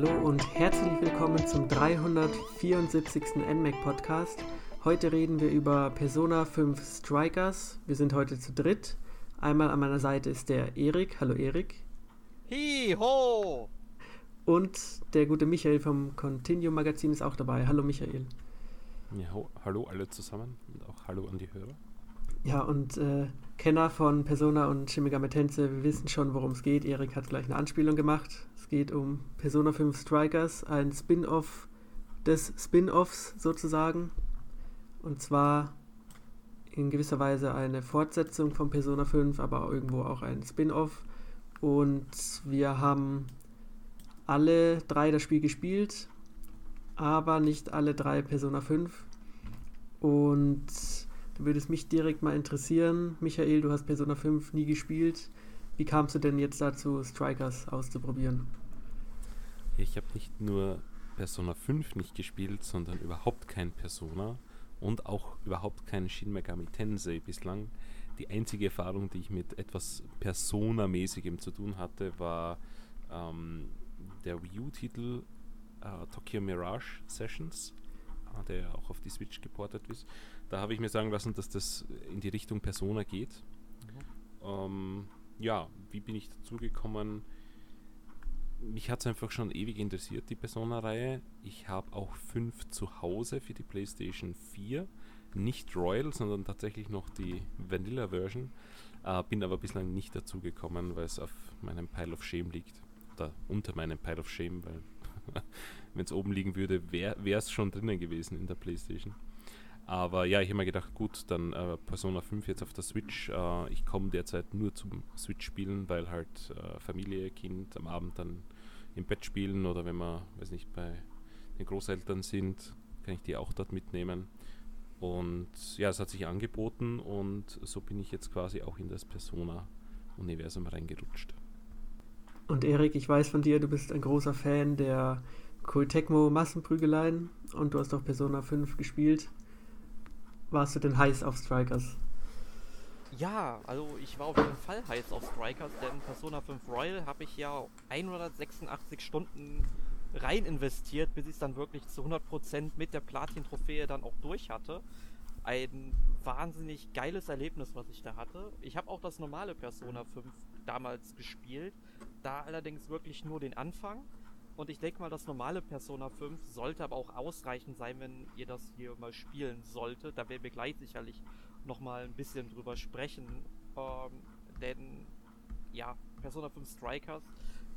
Hallo und herzlich willkommen zum 374. NMAC Podcast. Heute reden wir über Persona 5 Strikers. Wir sind heute zu dritt. Einmal an meiner Seite ist der Erik. Hallo Erik. Hi ho! Und der gute Michael vom Continuum Magazin ist auch dabei. Hallo Michael. Ja, ho hallo alle zusammen und auch hallo an die Hörer. Ja, und äh, Kenner von Persona und Shin Megami wissen schon, worum es geht. Erik hat gleich eine Anspielung gemacht. Es geht um Persona 5 Strikers, ein Spin-off des Spin-offs sozusagen. Und zwar in gewisser Weise eine Fortsetzung von Persona 5, aber irgendwo auch ein Spin-off. Und wir haben alle drei das Spiel gespielt, aber nicht alle drei Persona 5. Und da würde es mich direkt mal interessieren. Michael, du hast Persona 5 nie gespielt. Wie kamst du denn jetzt dazu, Strikers auszuprobieren? Ich habe nicht nur Persona 5 nicht gespielt, sondern überhaupt kein Persona und auch überhaupt kein Shin Megami Tensei bislang. Die einzige Erfahrung, die ich mit etwas Persona-mäßigem zu tun hatte, war ähm, der Wii U-Titel äh, Tokyo Mirage Sessions, äh, der auch auf die Switch geportet ist. Da habe ich mir sagen lassen, dass das in die Richtung Persona geht. Mhm. Ähm, ja, wie bin ich dazu gekommen? Mich hat es einfach schon ewig interessiert, die Persona-Reihe. Ich habe auch fünf zu Hause für die PlayStation 4. Nicht Royal, sondern tatsächlich noch die Vanilla-Version. Äh, bin aber bislang nicht dazu gekommen, weil es auf meinem Pile of Shame liegt. Oder unter meinem Pile of Shame, weil wenn es oben liegen würde, wäre es schon drinnen gewesen in der PlayStation. Aber ja, ich habe mir gedacht, gut, dann äh, Persona 5 jetzt auf der Switch. Äh, ich komme derzeit nur zum Switch-Spielen, weil halt äh, Familie, Kind am Abend dann im Bett spielen oder wenn wir, weiß nicht, bei den Großeltern sind, kann ich die auch dort mitnehmen. Und ja, es hat sich angeboten und so bin ich jetzt quasi auch in das Persona-Universum reingerutscht. Und Erik, ich weiß von dir, du bist ein großer Fan der Koei Tecmo Massenprügeleien und du hast auch Persona 5 gespielt warst du denn heiß auf Strikers? Ja, also ich war auf jeden Fall heiß auf Strikers, denn Persona 5 Royal habe ich ja 186 Stunden rein investiert, bis ich es dann wirklich zu 100% mit der Platin-Trophäe dann auch durch hatte. Ein wahnsinnig geiles Erlebnis, was ich da hatte. Ich habe auch das normale Persona 5 damals gespielt, da allerdings wirklich nur den Anfang. Und ich denke mal, das normale Persona 5 sollte aber auch ausreichend sein, wenn ihr das hier mal spielen solltet. Da werden wir gleich sicherlich nochmal ein bisschen drüber sprechen. Ähm, denn ja, Persona 5 Strikers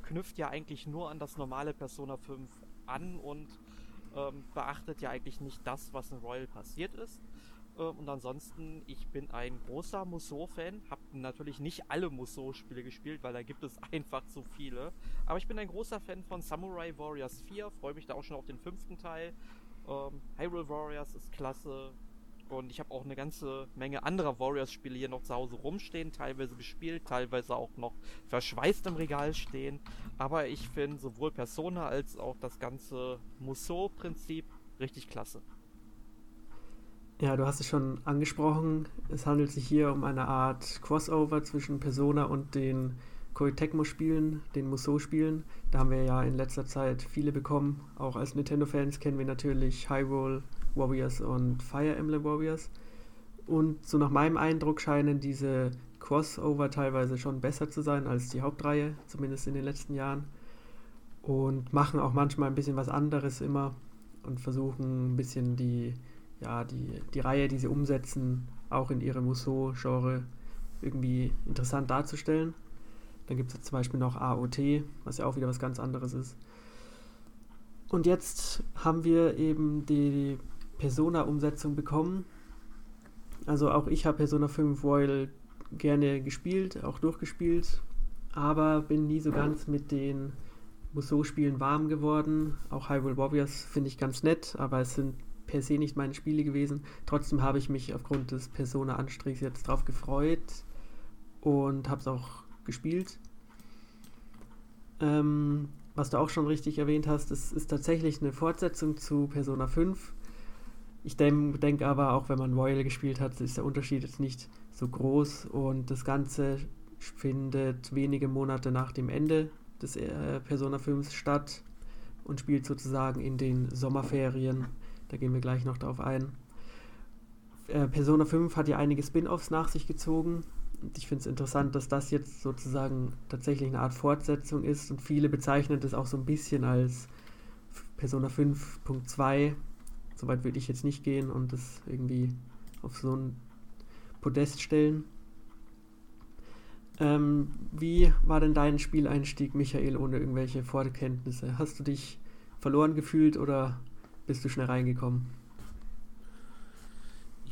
knüpft ja eigentlich nur an das normale Persona 5 an und ähm, beachtet ja eigentlich nicht das, was in Royal passiert ist. Ähm, und ansonsten, ich bin ein großer Musou-Fan. Hab natürlich nicht alle Musou-Spiele gespielt, weil da gibt es einfach zu viele. Aber ich bin ein großer Fan von Samurai Warriors 4. Freue mich da auch schon auf den fünften Teil. Ähm, Hyrule Warriors ist klasse. Und ich habe auch eine ganze Menge anderer Warriors-Spiele hier noch zu Hause rumstehen, teilweise gespielt, teilweise auch noch verschweißt im Regal stehen. Aber ich finde sowohl Persona als auch das ganze Musou-Prinzip richtig klasse. Ja, du hast es schon angesprochen. Es handelt sich hier um eine Art Crossover zwischen Persona und den Koei Tecmo-Spielen, den Musou-Spielen. Da haben wir ja in letzter Zeit viele bekommen. Auch als Nintendo-Fans kennen wir natürlich Hyrule Warriors und Fire Emblem Warriors. Und so nach meinem Eindruck scheinen diese Crossover teilweise schon besser zu sein als die Hauptreihe, zumindest in den letzten Jahren. Und machen auch manchmal ein bisschen was anderes immer und versuchen ein bisschen die ja, die, die Reihe, die sie umsetzen, auch in ihrem Musou-Genre irgendwie interessant darzustellen. Dann gibt es zum Beispiel noch AOT, was ja auch wieder was ganz anderes ist. Und jetzt haben wir eben die Persona-Umsetzung bekommen. Also auch ich habe Persona 5 Royal gerne gespielt, auch durchgespielt, aber bin nie so ganz mit den Musou-Spielen warm geworden. Auch Hyrule Warriors finde ich ganz nett, aber es sind per se nicht meine Spiele gewesen. Trotzdem habe ich mich aufgrund des Persona-Anstiegs jetzt drauf gefreut und habe es auch gespielt. Ähm, was du auch schon richtig erwähnt hast, es ist tatsächlich eine Fortsetzung zu Persona 5. Ich denke denk aber, auch wenn man Royal gespielt hat, ist der Unterschied jetzt nicht so groß und das Ganze findet wenige Monate nach dem Ende des äh, Persona 5 statt und spielt sozusagen in den Sommerferien. Da gehen wir gleich noch darauf ein. Äh, Persona 5 hat ja einige Spin-offs nach sich gezogen. Und ich finde es interessant, dass das jetzt sozusagen tatsächlich eine Art Fortsetzung ist. Und viele bezeichnen das auch so ein bisschen als Persona 5.2. Soweit würde ich jetzt nicht gehen und das irgendwie auf so ein Podest stellen. Ähm, wie war denn dein Spieleinstieg, Michael, ohne irgendwelche Vorkenntnisse? Hast du dich verloren gefühlt oder bist du schnell reingekommen?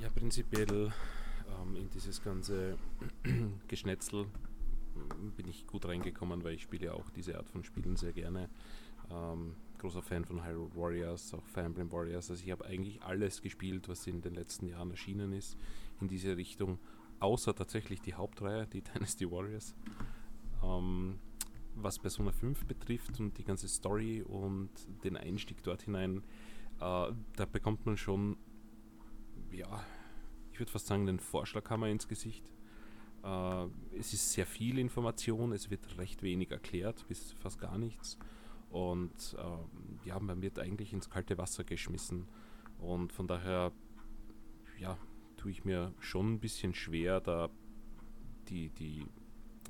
Ja, prinzipiell ähm, in dieses ganze Geschnetzel bin ich gut reingekommen, weil ich spiele ja auch diese Art von Spielen sehr gerne. Ähm, großer Fan von Hyrule Warriors, auch Emblem Warriors. Also ich habe eigentlich alles gespielt, was in den letzten Jahren erschienen ist in diese Richtung, außer tatsächlich die Hauptreihe, die Dynasty Warriors. Ähm, was Persona 5 betrifft und die ganze Story und den Einstieg dort hinein, äh, da bekommt man schon, ja, ich würde fast sagen, den Vorschlaghammer ins Gesicht. Äh, es ist sehr viel Information, es wird recht wenig erklärt, bis fast gar nichts. Und äh, ja, man wird eigentlich ins kalte Wasser geschmissen. Und von daher, ja, tue ich mir schon ein bisschen schwer, da die, die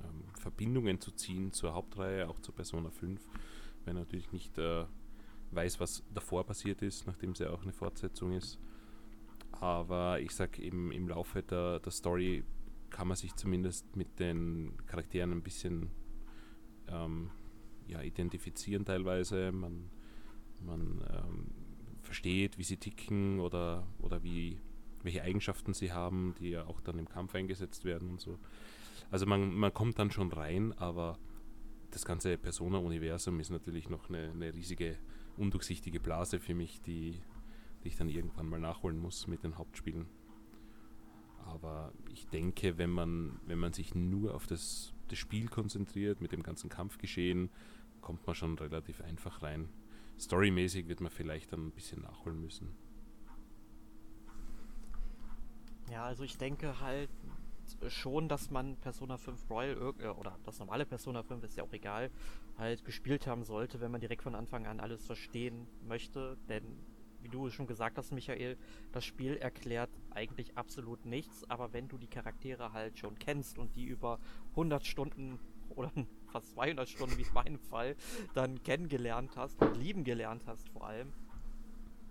ähm, Verbindungen zu ziehen zur Hauptreihe, auch zur Persona 5, weil natürlich nicht äh, weiß, was davor passiert ist, nachdem es ja auch eine Fortsetzung ist. Aber ich sage eben im Laufe der, der Story kann man sich zumindest mit den Charakteren ein bisschen ähm, ja, identifizieren teilweise. Man, man ähm, versteht, wie sie ticken oder, oder wie, welche Eigenschaften sie haben, die ja auch dann im Kampf eingesetzt werden und so. Also man, man kommt dann schon rein, aber das ganze Persona-Universum ist natürlich noch eine, eine, riesige, undurchsichtige Blase für mich, die, die ich dann irgendwann mal nachholen muss mit den Hauptspielen. Aber ich denke, wenn man, wenn man sich nur auf das, das Spiel konzentriert, mit dem ganzen Kampfgeschehen, kommt man schon relativ einfach rein. Storymäßig wird man vielleicht dann ein bisschen nachholen müssen. Ja, also ich denke halt schon, dass man Persona 5 Royal äh, oder das normale Persona 5 ist ja auch egal, halt gespielt haben sollte, wenn man direkt von Anfang an alles verstehen möchte, denn wie du schon gesagt hast, Michael, das Spiel erklärt eigentlich absolut nichts, aber wenn du die Charaktere halt schon kennst und die über 100 Stunden oder fast 200 Stunden, wie in meinem Fall, dann kennengelernt hast und lieben gelernt hast vor allem,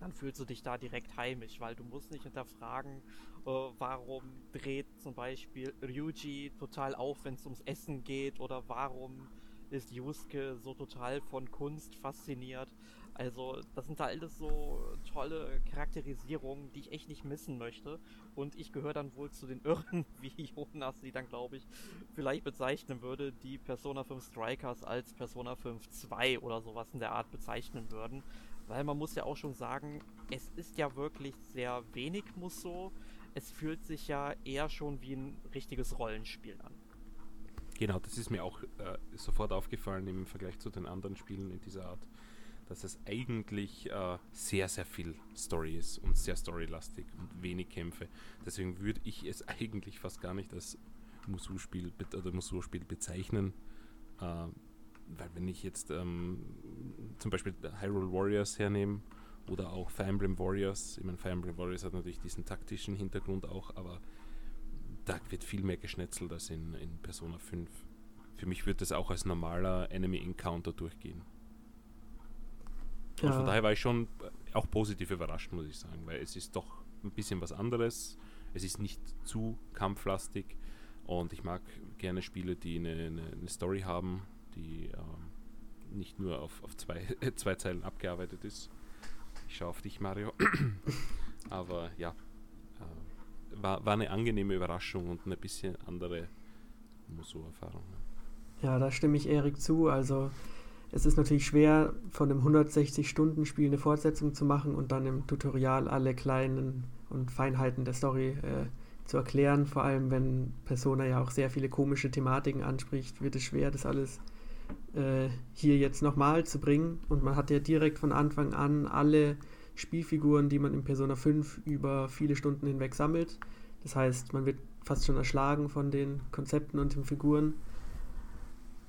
dann fühlst du dich da direkt heimisch, weil du musst nicht hinterfragen, äh, warum dreht zum Beispiel Ryuji total auf, wenn es ums Essen geht oder warum ist Yusuke so total von Kunst fasziniert. Also, das sind da alles so tolle Charakterisierungen, die ich echt nicht missen möchte. Und ich gehöre dann wohl zu den Irren, wie Jonas sie dann, glaube ich, vielleicht bezeichnen würde, die Persona 5 Strikers als Persona 5 2 oder sowas in der Art bezeichnen würden. Weil man muss ja auch schon sagen, es ist ja wirklich sehr wenig Musso. Es fühlt sich ja eher schon wie ein richtiges Rollenspiel an. Genau, das ist mir auch äh, sofort aufgefallen im Vergleich zu den anderen Spielen in dieser Art, dass es eigentlich äh, sehr, sehr viel Story ist und sehr storylastig und wenig Kämpfe. Deswegen würde ich es eigentlich fast gar nicht als Musou-Spiel oder Musou-Spiel bezeichnen. Äh, weil wenn ich jetzt ähm, zum Beispiel Hyrule Warriors hernehme oder auch Fire Emblem Warriors, ich meine, Fire Emblem Warriors hat natürlich diesen taktischen Hintergrund auch, aber da wird viel mehr geschnetzelt als in, in Persona 5. Für mich wird das auch als normaler Enemy Encounter durchgehen. Ja. Und von daher war ich schon auch positiv überrascht, muss ich sagen, weil es ist doch ein bisschen was anderes. Es ist nicht zu kampflastig und ich mag gerne Spiele, die eine, eine, eine Story haben, die ähm, nicht nur auf, auf zwei, zwei Zeilen abgearbeitet ist. Ich schaue auf dich, Mario. Aber ja, äh, war, war eine angenehme Überraschung und eine bisschen andere Muso-Erfahrung. Ja, da stimme ich Erik zu. Also es ist natürlich schwer, von einem 160-Stunden-Spiel eine Fortsetzung zu machen und dann im Tutorial alle kleinen und Feinheiten der Story äh, zu erklären. Vor allem, wenn Persona ja auch sehr viele komische Thematiken anspricht, wird es schwer, das alles äh, hier jetzt nochmal zu bringen. Und man hat ja direkt von Anfang an alle Spielfiguren, die man in Persona 5 über viele Stunden hinweg sammelt. Das heißt, man wird fast schon erschlagen von den Konzepten und den Figuren.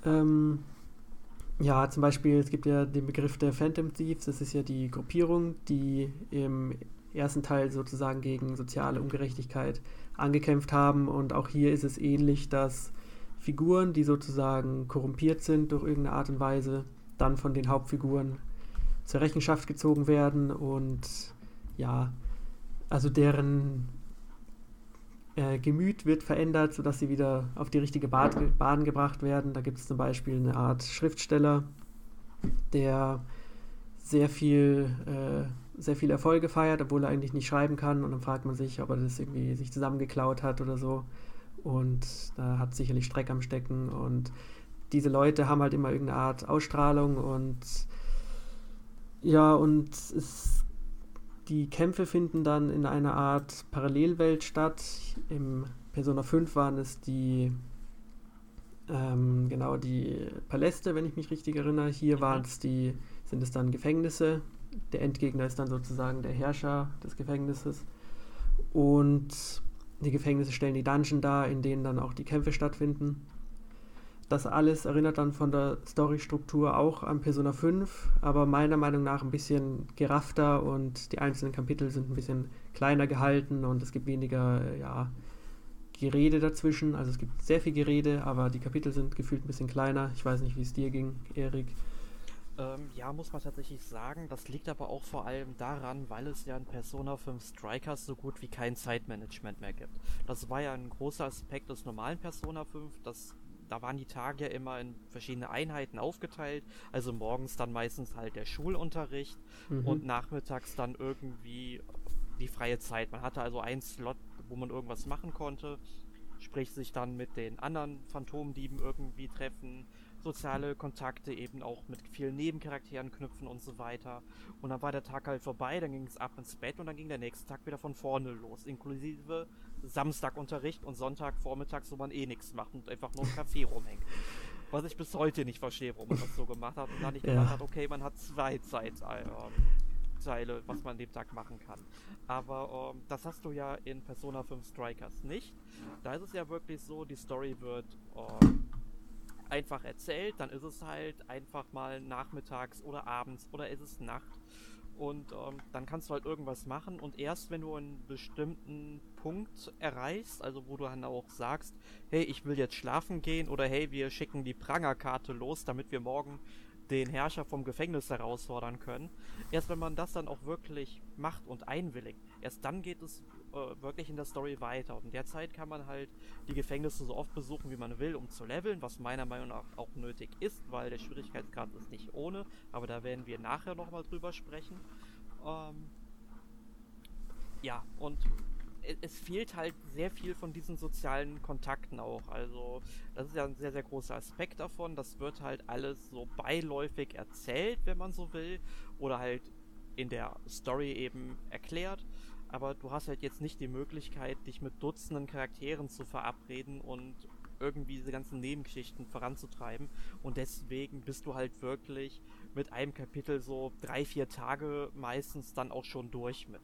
Ähm, Ja, zum Beispiel, es gibt ja den Begriff der Phantom Thieves, das ist ja die Gruppierung, die im ersten Teil sozusagen gegen soziale Ungerechtigkeit angekämpft haben. Und auch hier ist es ähnlich, dass Figuren, die sozusagen korrumpiert sind durch irgendeine Art und Weise, dann von den Hauptfiguren zur Rechenschaft gezogen werden und ja, also deren äh, Gemüt wird verändert, sodass sie wieder auf die richtige Bahn, Bahn gebracht werden. Da gibt es zum Beispiel eine Art Schriftsteller, der sehr viel, äh, sehr viel Erfolge feiert, obwohl er eigentlich nicht schreiben kann. Und dann fragt man sich, ob er das irgendwie sich zusammengeklaut hat oder so. Und da hat sicherlich Streck am Stecken. Und diese Leute haben halt immer irgendeine Art Ausstrahlung und ja, und es die Kämpfe finden dann in einer Art Parallelwelt statt. Im Persona 5 waren es die ähm, genau die Paläste, wenn ich mich richtig erinnere. Hier waren es die, sind es dann Gefängnisse. Der Endgegner ist dann sozusagen der Herrscher des Gefängnisses. Und die Gefängnisse stellen die Dungeon dar, in denen dann auch die Kämpfe stattfinden. Das alles erinnert dann von der Storystruktur auch an Persona 5, aber meiner Meinung nach ein bisschen geraffter und die einzelnen Kapitel sind ein bisschen kleiner gehalten und es gibt weniger ja, Gerede dazwischen. Also es gibt sehr viel Gerede, aber die Kapitel sind gefühlt ein bisschen kleiner. Ich weiß nicht, wie es dir ging, Erik. Ähm, ja, muss man tatsächlich sagen. Das liegt aber auch vor allem daran, weil es ja in Persona 5 Strikers so gut wie kein Zeitmanagement mehr gibt. Das war ja ein großer Aspekt des normalen Persona 5, dass da waren die Tage ja immer in verschiedene Einheiten aufgeteilt. Also morgens dann meistens halt der Schulunterricht mhm. und nachmittags dann irgendwie die freie Zeit. Man hatte also einen Slot, wo man irgendwas machen konnte, sprich sich dann mit den anderen Phantomdieben irgendwie treffen, soziale Kontakte eben auch mit vielen Nebencharakteren knüpfen und so weiter. Und dann war der Tag halt vorbei, dann ging es ab ins Bett und dann ging der nächste Tag wieder von vorne los, inklusive Samstagunterricht und Sonntag vormittags, wo man eh nichts macht und einfach nur im Café rumhängt. Was ich bis heute nicht verstehe, warum man das so gemacht hat und dann nicht ja. gesagt hat, okay, man hat zwei Zeitteile, äh, was man an dem Tag machen kann. Aber ähm, das hast du ja in Persona 5 Strikers nicht. Da ist es ja wirklich so, die Story wird ähm, einfach erzählt, dann ist es halt einfach mal nachmittags oder abends oder ist es Nacht. Und ähm, dann kannst du halt irgendwas machen und erst wenn du einen bestimmten Punkt erreichst, also wo du dann auch sagst, hey, ich will jetzt schlafen gehen oder hey, wir schicken die Prangerkarte los, damit wir morgen den Herrscher vom Gefängnis herausfordern können. Erst wenn man das dann auch wirklich macht und einwilligt, erst dann geht es äh, wirklich in der Story weiter. Und in der Zeit kann man halt die Gefängnisse so oft besuchen, wie man will, um zu leveln, was meiner Meinung nach auch nötig ist, weil der Schwierigkeitsgrad ist nicht ohne. Aber da werden wir nachher nochmal drüber sprechen. Ähm, ja, und es fehlt halt sehr viel von diesen sozialen Kontakten auch. Also, das ist ja ein sehr, sehr großer Aspekt davon. Das wird halt alles so beiläufig erzählt, wenn man so will, oder halt in der Story eben erklärt. Aber du hast halt jetzt nicht die Möglichkeit, dich mit Dutzenden Charakteren zu verabreden und irgendwie diese ganzen Nebengeschichten voranzutreiben. Und deswegen bist du halt wirklich mit einem Kapitel so drei, vier Tage meistens dann auch schon durch mit.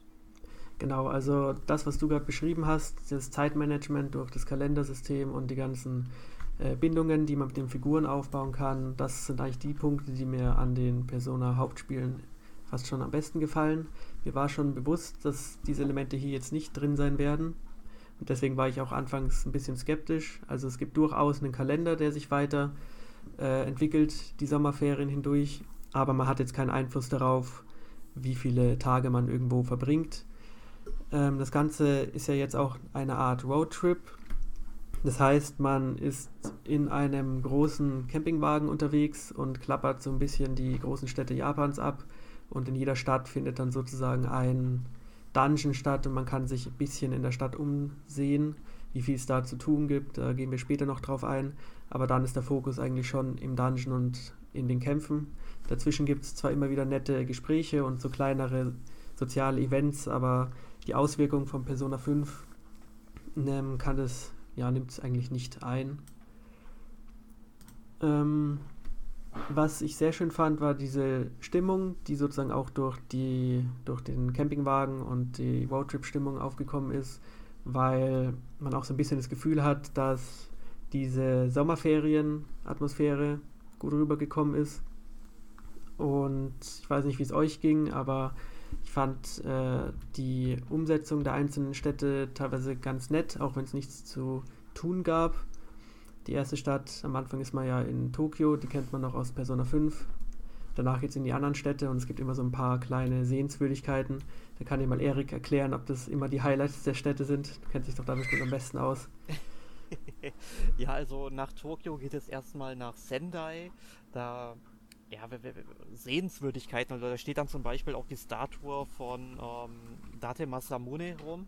Genau, also das, was du gerade beschrieben hast, das Zeitmanagement durch das Kalendersystem und die ganzen äh, Bindungen, die man mit den Figuren aufbauen kann, das sind eigentlich die Punkte, die mir an den Persona-Hauptspielen fast schon am besten gefallen. Mir war schon bewusst, dass diese Elemente hier jetzt nicht drin sein werden. Und deswegen war ich auch anfangs ein bisschen skeptisch. Also es gibt durchaus einen Kalender, der sich weiter äh, entwickelt, die Sommerferien hindurch, aber man hat jetzt keinen Einfluss darauf, wie viele Tage man irgendwo verbringt. Ähm, das Ganze ist ja jetzt auch eine Art Roadtrip. Das heißt, man ist in einem großen Campingwagen unterwegs und klappert so ein bisschen die großen Städte Japans ab. Und in jeder Stadt findet dann sozusagen ein Dungeon statt und man kann sich ein bisschen in der Stadt umsehen, wie viel es da zu tun gibt. Da gehen wir später noch drauf ein. Aber dann ist der Fokus eigentlich schon im Dungeon und in den Kämpfen. Dazwischen gibt es zwar immer wieder nette Gespräche und so kleinere soziale Events, aber die Auswirkung von Persona 5 ähm, kann es, ja, nimmt es eigentlich nicht ein. Ähm, was ich sehr schön fand, war diese Stimmung, die sozusagen auch durch, die, durch den Campingwagen und die Roadtrip-Stimmung aufgekommen ist, weil man auch so ein bisschen das Gefühl hat, dass diese Sommerferien-Atmosphäre gut rübergekommen ist. Und ich weiß nicht, wie es euch ging, aber ich fand äh, die Umsetzung der einzelnen Städte teilweise ganz nett, auch wenn es nichts zu tun gab. Die erste Stadt, am Anfang ist man ja in Tokio, die kennt man noch aus Persona 5. Danach geht es in die anderen Städte und es gibt immer so ein paar kleine Sehenswürdigkeiten. Da kann dir mal Erik erklären, ob das immer die Highlights der Städte sind. Du kennst dich doch da bestimmt am besten aus. ja, also nach Tokio geht es erstmal nach Sendai. Da ja, Sehenswürdigkeiten. Also da steht dann zum Beispiel auch die Statue von ähm, Date Masamune rum.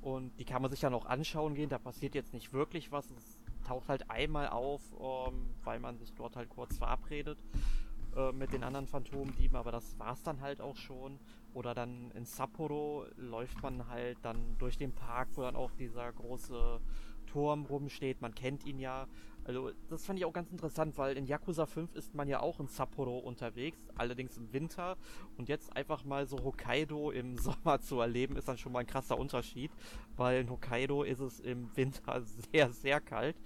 Und die kann man sich dann auch anschauen gehen. Da passiert jetzt nicht wirklich was. Es taucht halt einmal auf, ähm, weil man sich dort halt kurz verabredet äh, mit den anderen Phantomdieben. Aber das war's dann halt auch schon. Oder dann in Sapporo läuft man halt dann durch den Park, wo dann auch dieser große Turm rumsteht. Man kennt ihn ja. Also, das fand ich auch ganz interessant, weil in Yakuza 5 ist man ja auch in Sapporo unterwegs, allerdings im Winter. Und jetzt einfach mal so Hokkaido im Sommer zu erleben, ist dann schon mal ein krasser Unterschied, weil in Hokkaido ist es im Winter sehr, sehr kalt.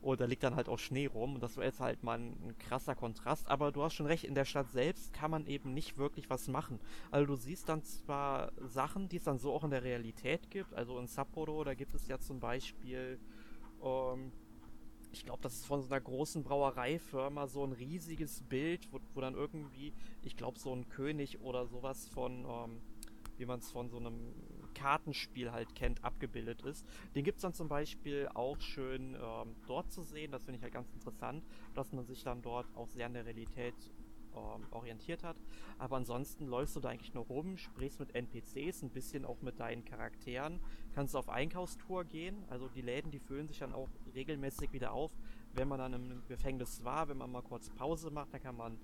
Und da liegt dann halt auch Schnee rum. Und das war jetzt halt mal ein, krasser Kontrast. Aber du hast schon recht, in der Stadt selbst kann man eben nicht wirklich was machen. Also du siehst dann zwar Sachen, die es dann so auch in der Realität gibt. Also in Sapporo, da gibt es ja zum Beispiel ähm, ich glaube, das ist von so einer großen Brauereifirma so ein riesiges Bild, wo, wo dann irgendwie, ich glaube, so ein König oder sowas von, ähm, wie man es von so einem Kartenspiel halt kennt, abgebildet ist. Den gibt es dann zum Beispiel auch schön ähm, dort zu sehen. Das finde ich halt ganz interessant, dass man sich dann dort auch sehr an der Realität ähm, orientiert hat. Aber ansonsten läufst du da eigentlich nur rum, sprichst mit NPCs, ein bisschen auch mit deinen Charakteren, kannst auf Einkaufstour gehen. Also die Läden, die füllen sich dann auch regelmäßig wieder auf, wenn man dann im Gefängnis war, wenn man mal kurz Pause macht, dann kann man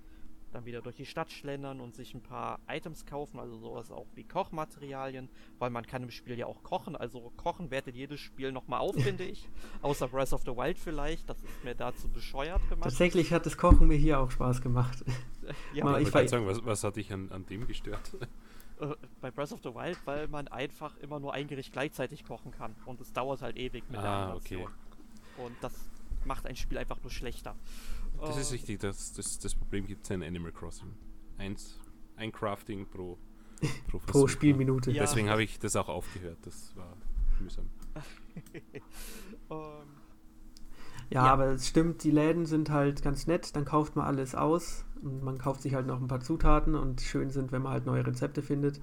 dann wieder durch die Stadt schlendern und sich ein paar Items kaufen, also sowas auch wie Kochmaterialien, weil man kann im Spiel ja auch kochen, also kochen wertet jedes Spiel nochmal auf, finde ich. Außer Breath of the Wild vielleicht, das ist mir dazu bescheuert gemacht. Tatsächlich hat das Kochen mir hier auch Spaß gemacht. ja, Aber ich wollte sagen, was, was hat dich an, an dem gestört? Äh, bei Breath of the Wild, weil man einfach immer nur ein Gericht gleichzeitig kochen kann und es dauert halt ewig mit ah, der Animation. Okay. Und das macht ein Spiel einfach nur schlechter. Das ist richtig, das, das, das Problem gibt es in Animal Crossing. Eins, ein Crafting pro, pro, pro Spielminute. Ja. Deswegen habe ich das auch aufgehört, das war mühsam. um, ja, ja, aber es stimmt, die Läden sind halt ganz nett, dann kauft man alles aus und man kauft sich halt noch ein paar Zutaten und schön sind, wenn man halt neue Rezepte findet.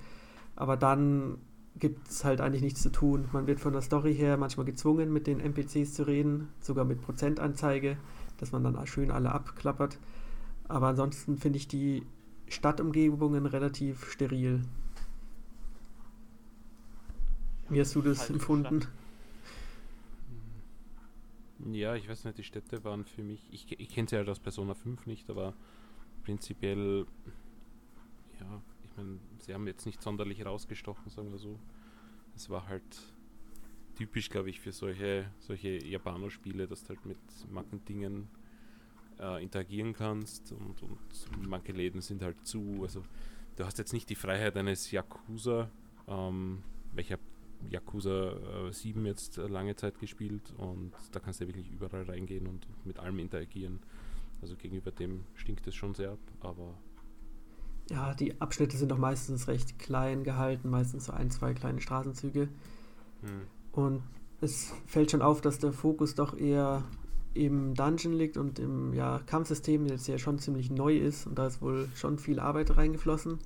Aber dann gibt es halt eigentlich nichts zu tun. Man wird von der Story her manchmal gezwungen, mit den NPCs zu reden, sogar mit Prozentanzeige dass man dann schön alle abklappert. Aber ansonsten finde ich die Stadtumgebungen relativ steril. Wie hast du das halt empfunden? Ja, ich weiß nicht, die Städte waren für mich, ich, ich kenne sie halt aus Persona 5 nicht, aber prinzipiell, ja, ich meine, sie haben jetzt nicht sonderlich rausgestochen, sagen wir so. Es war halt typisch, glaube ich, für solche, solche Japano-Spiele, dass du halt mit manchen Dingen äh, interagieren kannst und, und manche Läden sind halt zu. Also du hast jetzt nicht die Freiheit eines Yakuza, ähm, welcher Yakuza äh, 7 jetzt äh, lange Zeit gespielt und da kannst du ja wirklich überall reingehen und mit allem interagieren. Also gegenüber dem stinkt es schon sehr ab, aber. Ja, die Abschnitte sind doch meistens recht klein gehalten, meistens so ein, zwei kleine Straßenzüge. Hm. Und es fällt schon auf, dass der Fokus doch eher im Dungeon liegt und im ja, Kampfsystem jetzt ja schon ziemlich neu ist und da ist wohl schon viel Arbeit reingeflossen.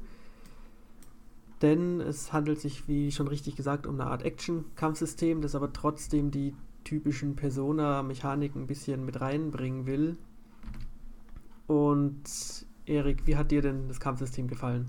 Denn es handelt sich, wie schon richtig gesagt, um eine Art Action-Kampfsystem, das aber trotzdem die typischen Persona-Mechaniken ein bisschen mit reinbringen will. Und Erik, wie hat dir denn das Kampfsystem gefallen?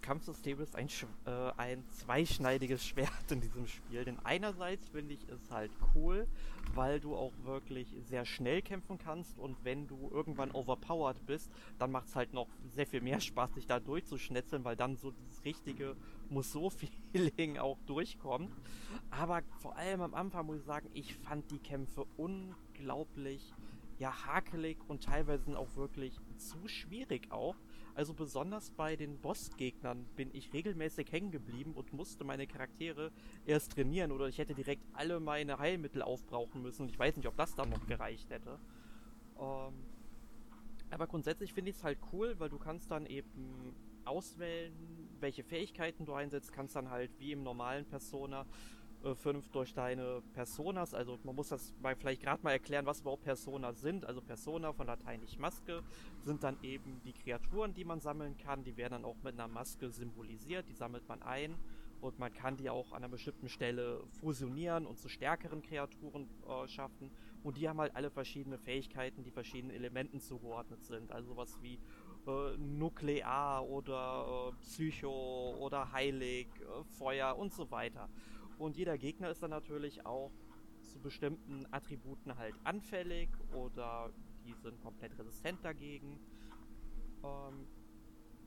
Kampfsystem ist ein, äh, ein zweischneidiges Schwert in diesem Spiel. Denn einerseits finde ich es halt cool, weil du auch wirklich sehr schnell kämpfen kannst und wenn du irgendwann overpowered bist, dann macht es halt noch sehr viel mehr Spaß, dich da durchzuschnetzeln, weil dann so dieses richtige Musou-Feeling auch durchkommt. Aber vor allem am Anfang muss ich sagen, ich fand die Kämpfe unglaublich ja hakelig und teilweise auch wirklich zu schwierig auch. Also besonders bei den Bossgegnern bin ich regelmäßig hängen geblieben und musste meine Charaktere erst trainieren oder ich hätte direkt alle meine Heilmittel aufbrauchen müssen ich weiß nicht, ob das dann noch gereicht hätte. Ähm, aber grundsätzlich finde ich es halt cool, weil du kannst dann eben auswählen, welche Fähigkeiten du einsetzt, kannst dann halt wie im normalen Persona 5 äh, durch deine Personas, also man muss das mal vielleicht gerade mal erklären, was überhaupt Personas sind. Also Persona von lateinisch Maske sind dann eben die Kreaturen, die man sammeln kann. Die werden dann auch mit einer Maske symbolisiert, die sammelt man ein und man kann die auch an einer bestimmten Stelle fusionieren und zu stärkeren Kreaturen äh, schaffen. Und die haben halt alle verschiedene Fähigkeiten, die verschiedenen Elementen zugeordnet sind. Also sowas wie äh, Nuklear oder äh, Psycho oder Heilig, äh, Feuer und so weiter. Und jeder Gegner ist dann natürlich auch zu bestimmten Attributen halt anfällig oder die sind komplett resistent dagegen. Ähm,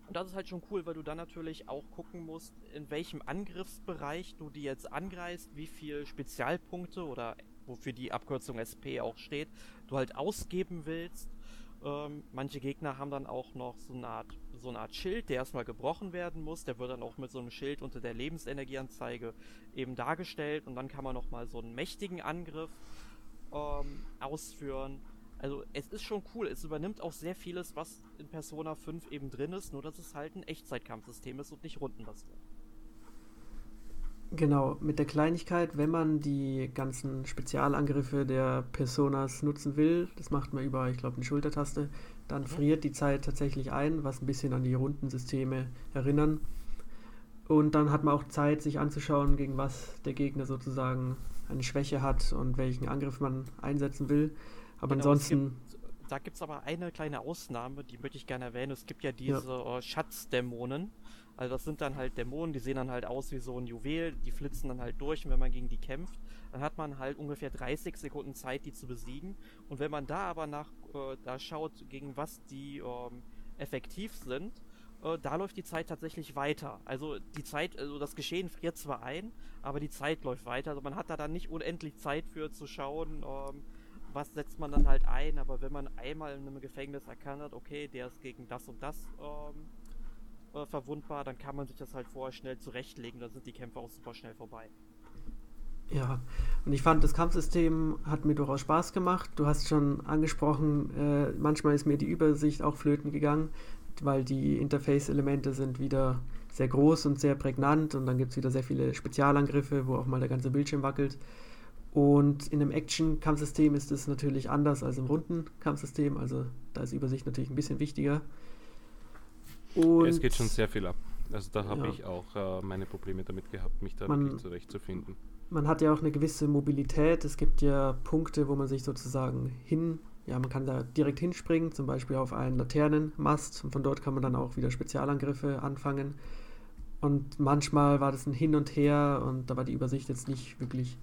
und das ist halt schon cool, weil du dann natürlich auch gucken musst, in welchem Angriffsbereich du die jetzt angreifst, wie viel Spezialpunkte oder wofür die Abkürzung SP auch steht, du halt ausgeben willst ähm, manche Gegner haben dann auch noch so eine, Art, so eine Art Schild, der erstmal gebrochen werden muss. Der wird dann auch mit so einem Schild unter der Lebensenergieanzeige eben dargestellt. Und dann kann man nochmal so einen mächtigen Angriff ähm, ausführen. Also es ist schon cool. Es übernimmt auch sehr vieles, was in Persona 5 eben drin ist. Nur dass es halt ein Echtzeitkampfsystem ist und nicht rundenbasiert. Genau, mit der Kleinigkeit, wenn man die ganzen Spezialangriffe der Personas nutzen will, das macht man über, ich glaube, eine Schultertaste, dann mhm. friert die Zeit tatsächlich ein, was ein bisschen an die Rundensysteme erinnern. Und dann hat man auch Zeit, sich anzuschauen, gegen was der Gegner sozusagen eine Schwäche hat und welchen Angriff man einsetzen will. Aber genau, ansonsten. Gibt, da gibt es aber eine kleine Ausnahme, die möchte ich gerne erwähnen. Es gibt ja diese ja. Äh, Schatzdämonen also das sind dann halt Dämonen, die sehen dann halt aus wie so ein Juwel, die flitzen dann halt durch und wenn man gegen die kämpft, dann hat man halt ungefähr 30 Sekunden Zeit, die zu besiegen. Und wenn man da aber nach äh, da schaut, gegen was die ähm, effektiv sind, äh, da läuft die Zeit tatsächlich weiter. Also die Zeit, also das Geschehen friert zwar ein, aber die Zeit läuft weiter. Also man hat da dann nicht unendlich Zeit für zu schauen, ähm, was setzt man dann halt ein. Aber wenn man einmal in einem Gefängnis erkannt hat, okay, der ist gegen das und das ähm, äh, verwundbar, dann kann man sich das halt vorher schnell zurechtlegen, dann sind die Kämpfe auch super schnell vorbei. Ja, und ich fand, das Kampfsystem hat mir durchaus Spaß gemacht. Du hast schon angesprochen, äh, manchmal ist mir die Übersicht auch flöten gegangen, weil die Interface-Elemente sind wieder sehr groß und sehr prägnant und dann gibt es wieder sehr viele Spezialangriffe, wo auch mal der ganze Bildschirm wackelt. Und in einem Action-Kampfsystem ist es natürlich anders als im runden Kampfsystem, also da ist Übersicht natürlich ein bisschen wichtiger. Und es geht schon sehr viel ab. Also da habe ja. ich auch äh, meine Probleme damit gehabt, mich da man, wirklich zurechtzufinden. Man hat ja auch eine gewisse Mobilität. Es gibt ja Punkte, wo man sich sozusagen hin, ja, man kann da direkt hinspringen, zum Beispiel auf einen Laternenmast und von dort kann man dann auch wieder Spezialangriffe anfangen. Und manchmal war das ein Hin und Her und da war die Übersicht jetzt nicht wirklich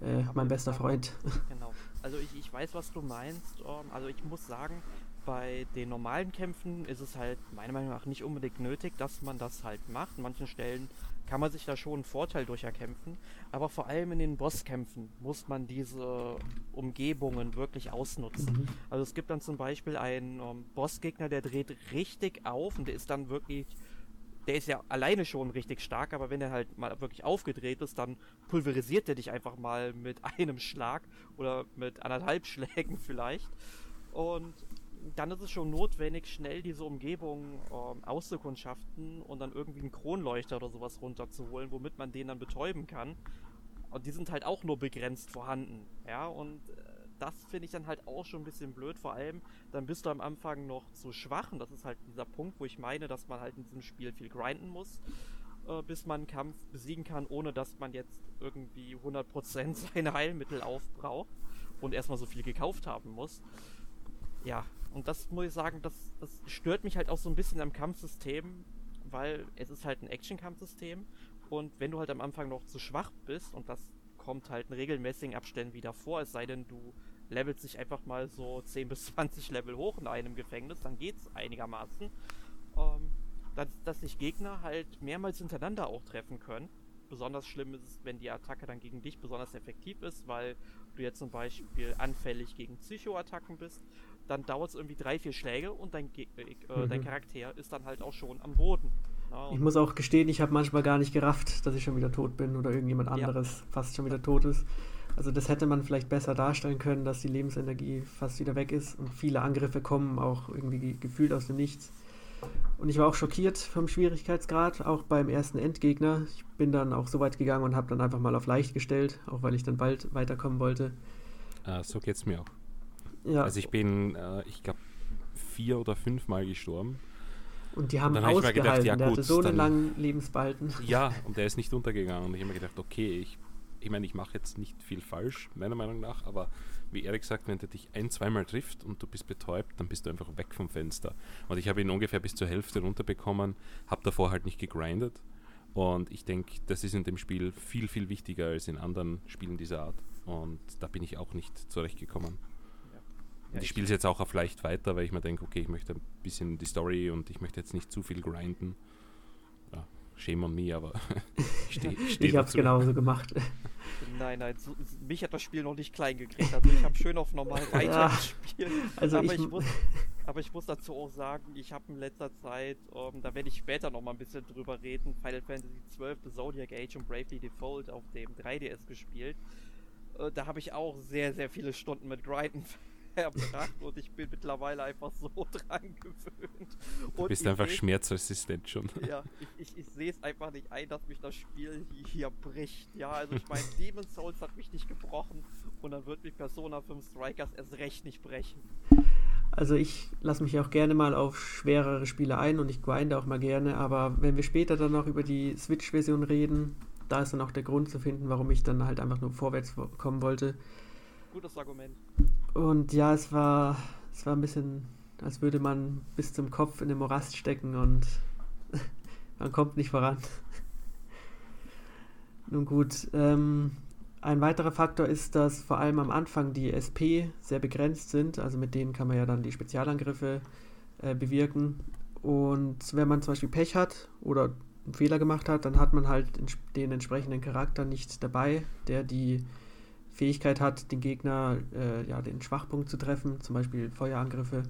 äh, mein bester Freund. Genau. Also ich, ich weiß, was du meinst. Ähm, also ich muss sagen, bei den normalen Kämpfen ist es halt meiner Meinung nach nicht unbedingt nötig, dass man das halt macht. An manchen Stellen kann man sich da schon einen Vorteil durch erkämpfen, aber vor allem in den Bosskämpfen muss man diese Umgebungen wirklich ausnutzen. Mhm. Also es gibt dann zum Beispiel einen um, ähm, Bossgegner, der dreht richtig auf und der ist dann wirklich der ist ja alleine schon richtig stark, aber wenn er halt mal wirklich aufgedreht ist, dann pulverisiert er dich einfach mal mit einem Schlag oder mit anderthalb Schlägen vielleicht. Und dann ist es schon notwendig, schnell diese Umgebung ähm, auszukundschaften und dann irgendwie einen Kronleuchter oder sowas runterzuholen, womit man den dann betäuben kann. Und die sind halt auch nur begrenzt vorhanden. Ja, und äh, das finde ich dann halt auch schon ein bisschen blöd. Vor allem, dann bist du am Anfang noch zu schwach. Und das ist halt dieser Punkt, wo ich meine, dass man halt in diesem Spiel viel grinden muss, äh, bis man einen Kampf besiegen kann, ohne dass man jetzt irgendwie 100% seine Heilmittel aufbraucht und erstmal so viel gekauft haben muss. Ja, und das muss ich sagen, das, das stört mich halt auch so ein bisschen am Kampfsystem, weil es ist halt ein Action-Kampfsystem und wenn du halt am Anfang noch zu schwach bist und das kommt halt in regelmäßigen Abständen wieder vor, es sei denn, du levelst dich einfach mal so 10 bis 20 Level hoch in einem Gefängnis, dann geht's einigermaßen. Ähm, dass, dass sich Gegner halt mehrmals hintereinander auch treffen können. Besonders schlimm ist es, wenn die Attacke dann gegen dich besonders effektiv ist, weil du jetzt zum Beispiel anfällig gegen Psychoattacken bist dann dauert es irgendwie drei, vier Schläge und dein, Ge äh, mhm. dein Charakter ist dann halt auch schon am Boden. Ja, ich muss auch gestehen, ich habe manchmal gar nicht gerafft, dass ich schon wieder tot bin oder irgendjemand anderes ja. fast schon wieder tot ist. Also das hätte man vielleicht besser darstellen können, dass die Lebensenergie fast wieder weg ist und viele Angriffe kommen auch irgendwie gefühlt aus dem Nichts. Und ich war auch schockiert vom Schwierigkeitsgrad, auch beim ersten Endgegner. Ich bin dann auch so weit gegangen und habe dann einfach mal auf leicht gestellt, auch weil ich dann bald weiterkommen wollte. Uh, so geht es mir auch. Ja. Also ich bin, uh, ich glaube, vier oder fünf Mal gestorben. Und die haben ausgehalten. Hab gedacht, ja, der gut, hatte so einen langen Lebensbalken. Ja, und der ist nicht untergegangen. Und ich habe mir gedacht, okay, ich, ich meine, ich mache jetzt nicht viel falsch, meiner Meinung nach, aber wie Erik sagt, wenn der dich ein, zweimal trifft und du bist betäubt, dann bist du einfach weg vom Fenster. Und ich habe ihn ungefähr bis zur Hälfte runterbekommen, habe davor halt nicht gegrindet. Und ich denke, das ist in dem Spiel viel, viel wichtiger als in anderen Spielen dieser Art. Und da bin ich auch nicht zurechtgekommen. Ja, ich spiele es jetzt auch auf leicht weiter, weil ich mir denke, okay, ich möchte ein bisschen die Story und ich möchte jetzt nicht zu viel grinden. Ja, shame on me, aber ich stehe steh Ich habe es genauso gemacht. Nein, nein, so, mich hat das Spiel noch nicht klein gekriegt. Also ich habe schön auf normal weiter gespielt. Also aber, ich, ich muss, aber ich muss dazu auch sagen, ich habe in letzter Zeit, um, ähm, da werde ich später noch mal ein bisschen drüber reden, Final Fantasy XII, The Zodiac Age und Bravely Default auf dem 3DS gespielt. Äh, da habe ich auch sehr, sehr viele Stunden mit Grinden verbracht und ich bin mittlerweile einfach so dran gewöhnt. Und du bist einfach schmerzresistent schon. Ja, ich, ich, ich sehe es einfach nicht ein, dass mich das Spiel hier bricht. Ja, also ich meine, Demon's Souls hat mich nicht gebrochen und dann wird mich Persona 5 Strikers erst recht nicht brechen. Also ich lasse mich auch gerne mal auf schwerere Spiele ein und ich grinde auch mal gerne, aber wenn wir später dann noch über die Switch-Version reden, da ist dann auch der Grund zu finden, warum ich dann halt einfach nur vorwärts kommen wollte. Gutes Argument. Und ja, es war, es war ein bisschen, als würde man bis zum Kopf in den Morast stecken und man kommt nicht voran. Nun gut, ähm, ein weiterer Faktor ist, dass vor allem am Anfang die SP sehr begrenzt sind. Also mit denen kann man ja dann die Spezialangriffe äh, bewirken. Und wenn man zum Beispiel Pech hat oder einen Fehler gemacht hat, dann hat man halt den entsprechenden Charakter nicht dabei, der die Fähigkeit hat, den Gegner, äh, ja, den Schwachpunkt zu treffen, zum Beispiel Feuerangriffe.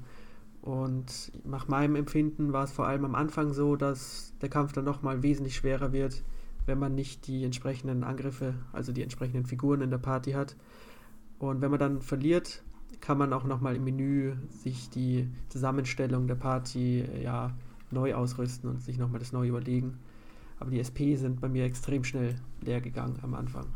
Und nach meinem Empfinden war es vor allem am Anfang so, dass der Kampf dann nochmal wesentlich schwerer wird, wenn man nicht die entsprechenden Angriffe, also die entsprechenden Figuren in der Party hat. Und wenn man dann verliert, kann man auch nochmal im Menü sich die Zusammenstellung der Party äh, ja, neu ausrüsten und sich nochmal das neu überlegen. Aber die SP sind bei mir extrem schnell leer gegangen am Anfang.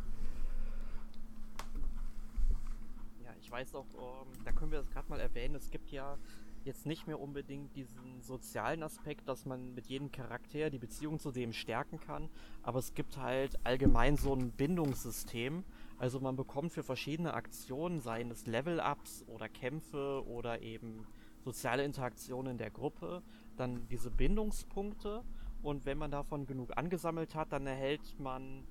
Ich weiß auch, ähm, da können wir das gerade mal erwähnen, es gibt ja jetzt nicht mehr unbedingt diesen sozialen Aspekt, dass man mit jedem Charakter die Beziehung zu dem stärken kann, aber es gibt halt allgemein so ein Bindungssystem. Also man bekommt für verschiedene Aktionen, seien es Level-Ups oder Kämpfe oder eben soziale Interaktionen in der Gruppe, dann diese Bindungspunkte. Und wenn man davon genug angesammelt hat, dann erhält man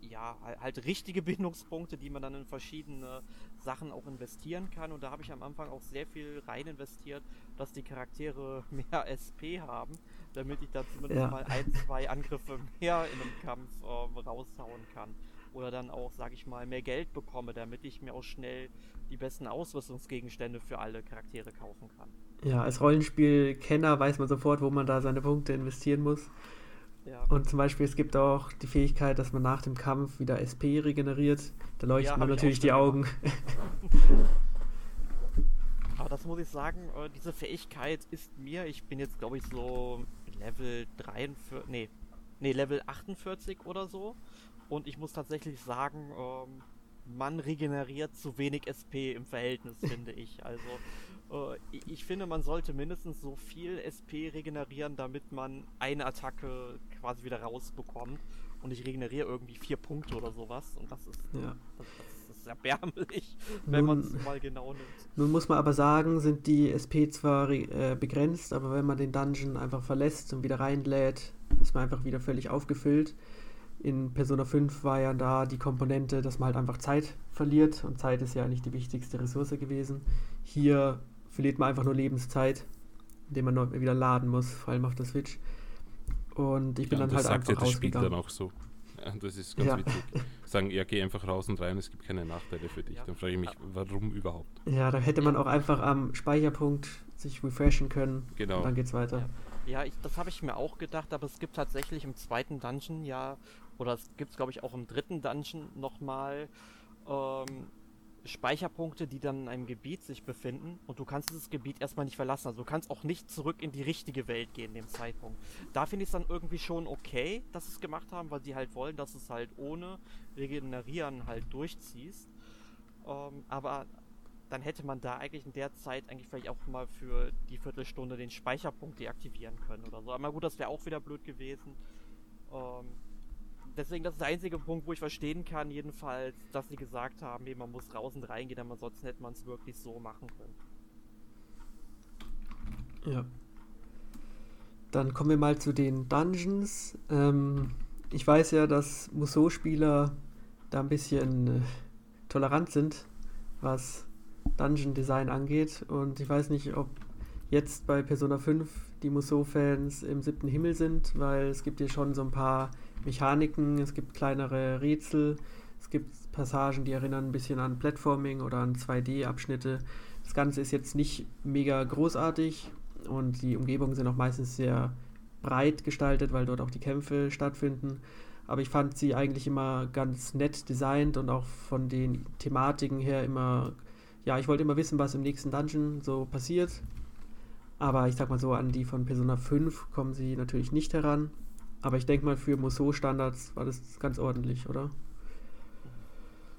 ja, halt richtige Bindungspunkte, die man dann in verschiedene Sachen auch investieren kann. Und da habe ich am Anfang auch sehr viel rein investiert, dass die Charaktere mehr SP haben, damit ich da zumindest ja. mal ein, zwei Angriffe mehr in einem Kampf ähm, raushauen kann. Oder dann auch, sage ich mal, mehr Geld bekomme, damit ich mir auch schnell die besten Ausrüstungsgegenstände für alle Charaktere kaufen kann. Ja, als Rollenspielkenner weiß man sofort, wo man da seine Punkte investieren muss. Ja. Und zum Beispiel, es gibt auch die Fähigkeit, dass man nach dem Kampf wieder SP regeneriert. Da leuchten ja, mir natürlich die Augen. Aber das muss ich sagen, äh, diese Fähigkeit ist mir, ich bin jetzt glaube ich so Level 43, nee, nee, Level 48 oder so. Und ich muss tatsächlich sagen, ähm, man regeneriert zu wenig SP im Verhältnis, finde ich. Also ich finde, man sollte mindestens so viel SP regenerieren, damit man eine Attacke quasi wieder rausbekommt. Und ich regeneriere irgendwie vier Punkte oder sowas. Und das ist, ja. das, das ist erbärmlich, wenn man es mal genau nimmt. Nun muss man aber sagen, sind die SP zwar äh, begrenzt, aber wenn man den Dungeon einfach verlässt und wieder reinlädt, ist man einfach wieder völlig aufgefüllt. In Persona 5 war ja da die Komponente, dass man halt einfach Zeit verliert und Zeit ist ja eigentlich die wichtigste Ressource gewesen. Hier verliert man einfach nur Lebenszeit, indem man noch wieder laden muss, vor allem auf der Switch. Und ich bin ja, dann halt einfach ja das Spiel dann auch so. Ja, das ist ganz ja. witzig. Sagen, ja, geh einfach raus und rein, es gibt keine Nachteile für dich. Ja. Dann frage ich mich, warum überhaupt? Ja, da hätte man auch einfach am Speicherpunkt sich refreshen können. Genau. Und dann geht's weiter. Ja, ich, das habe ich mir auch gedacht, aber es gibt tatsächlich im zweiten Dungeon ja, oder es gibt es glaube ich auch im dritten Dungeon nochmal ähm, Speicherpunkte, die dann in einem Gebiet sich befinden und du kannst dieses Gebiet erstmal nicht verlassen. Also du kannst auch nicht zurück in die richtige Welt gehen, dem Zeitpunkt. Da finde ich es dann irgendwie schon okay, dass sie es gemacht haben, weil sie halt wollen, dass es halt ohne Regenerieren halt durchziehst. Ähm, aber dann hätte man da eigentlich in der Zeit eigentlich vielleicht auch mal für die Viertelstunde den Speicherpunkt deaktivieren können oder so. Aber gut, das wäre auch wieder blöd gewesen. Ähm, deswegen, das ist der einzige Punkt, wo ich verstehen kann, jedenfalls, dass sie gesagt haben, hey, man muss und reingehen, aber ansonsten hätte man es wirklich so machen können. Ja. Dann kommen wir mal zu den Dungeons. Ähm, ich weiß ja, dass Musou-Spieler da ein bisschen äh, tolerant sind, was Dungeon Design angeht. Und ich weiß nicht, ob jetzt bei Persona 5 die Musou-Fans im siebten Himmel sind, weil es gibt hier schon so ein paar Mechaniken, es gibt kleinere Rätsel, es gibt Passagen, die erinnern ein bisschen an Platforming oder an 2D-Abschnitte. Das Ganze ist jetzt nicht mega großartig und die Umgebungen sind auch meistens sehr breit gestaltet, weil dort auch die Kämpfe stattfinden. Aber ich fand sie eigentlich immer ganz nett designt und auch von den Thematiken her immer, ja, ich wollte immer wissen, was im nächsten Dungeon so passiert. Aber ich sag mal so, an die von Persona 5 kommen sie natürlich nicht heran. Aber ich denke mal, für Musou-Standards war das ganz ordentlich, oder?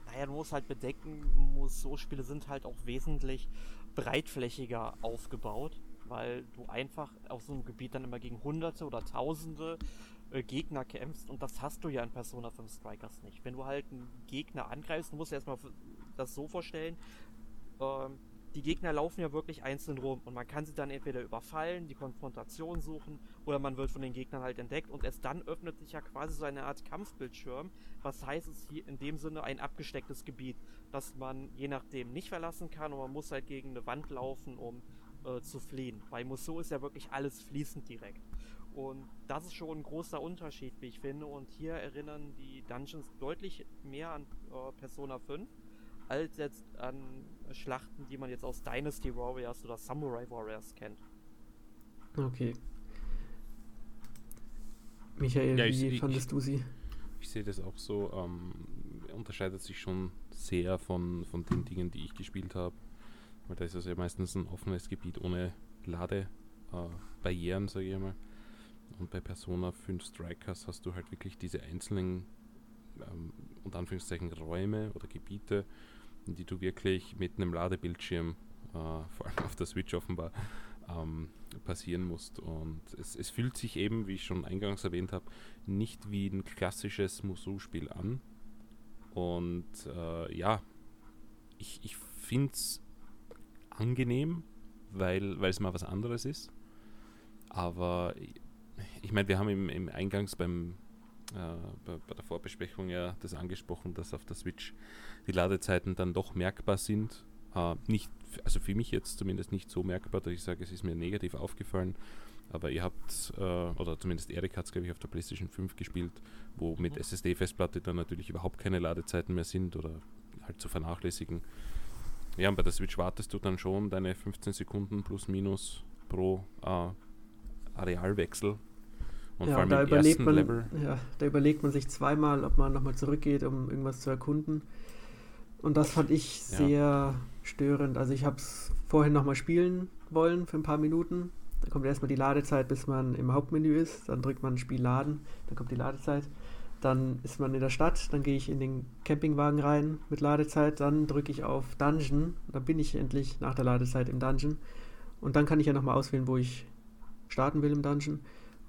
Naja, du musst halt bedenken, Musou-Spiele sind halt auch wesentlich breitflächiger aufgebaut, weil du einfach auf so einem Gebiet dann immer gegen Hunderte oder Tausende äh, Gegner kämpfst und das hast du ja in Persona 5 Strikers nicht. Wenn du halt einen Gegner angreifst, musst du erstmal das so vorstellen, ähm, die Gegner laufen ja wirklich einzeln rum und man kann sie dann entweder überfallen, die Konfrontation suchen oder man wird von den Gegnern halt entdeckt und erst dann öffnet sich ja quasi so eine Art Kampfbildschirm. Was heißt es hier in dem Sinne ein abgestecktes Gebiet, das man je nachdem nicht verlassen kann und man muss halt gegen eine Wand laufen, um äh, zu fliehen. Bei Musou ist ja wirklich alles fließend direkt. Und das ist schon ein großer Unterschied, wie ich finde. Und hier erinnern die Dungeons deutlich mehr an äh, Persona 5 als jetzt an Schlachten, die man jetzt aus Dynasty Warriors oder Samurai Warriors kennt. Okay. Michael, ja, wie ich, fandest ich, du sie? Ich sehe das auch so. Ähm, unterscheidet sich schon sehr von, von den Dingen, die ich gespielt habe. Weil da ist es ja meistens ein offenes Gebiet ohne Ladebarrieren, äh, sage ich mal. Und bei Persona 5 Strikers hast du halt wirklich diese einzelnen, ähm, unter Anführungszeichen, Räume oder Gebiete, die du wirklich mit einem Ladebildschirm, äh, vor allem auf der Switch offenbar, ähm, passieren musst. Und es, es, fühlt sich eben, wie ich schon eingangs erwähnt habe, nicht wie ein klassisches Musou-Spiel an. Und äh, ja, ich, ich finde es angenehm, weil es mal was anderes ist. Aber ich meine, wir haben im, im Eingangs beim, bei, bei, der Vorbesprechung ja das angesprochen, dass auf der Switch die Ladezeiten dann doch merkbar sind. Äh, nicht, also für mich jetzt zumindest nicht so merkbar, dass ich sage, es ist mir negativ aufgefallen. Aber ihr habt, äh, oder zumindest Erik hat es, glaube ich, auf der PlayStation 5 gespielt, wo mit mhm. SSD-Festplatte dann natürlich überhaupt keine Ladezeiten mehr sind oder halt zu vernachlässigen. Ja, und bei der Switch wartest du dann schon deine 15 Sekunden plus minus pro äh, Arealwechsel und ja, vor allem da überlegt man, Level. Ja, da überlegt man sich zweimal, ob man nochmal zurückgeht, um irgendwas zu erkunden. Und das fand ich sehr ja. störend. Also ich habe es vorhin nochmal spielen wollen für ein paar Minuten. Da kommt erstmal die Ladezeit, bis man im Hauptmenü ist. Dann drückt man Spiel laden, dann kommt die Ladezeit. Dann ist man in der Stadt, dann gehe ich in den Campingwagen rein mit Ladezeit, dann drücke ich auf Dungeon, dann bin ich endlich nach der Ladezeit im Dungeon. Und dann kann ich ja nochmal auswählen, wo ich starten will im Dungeon.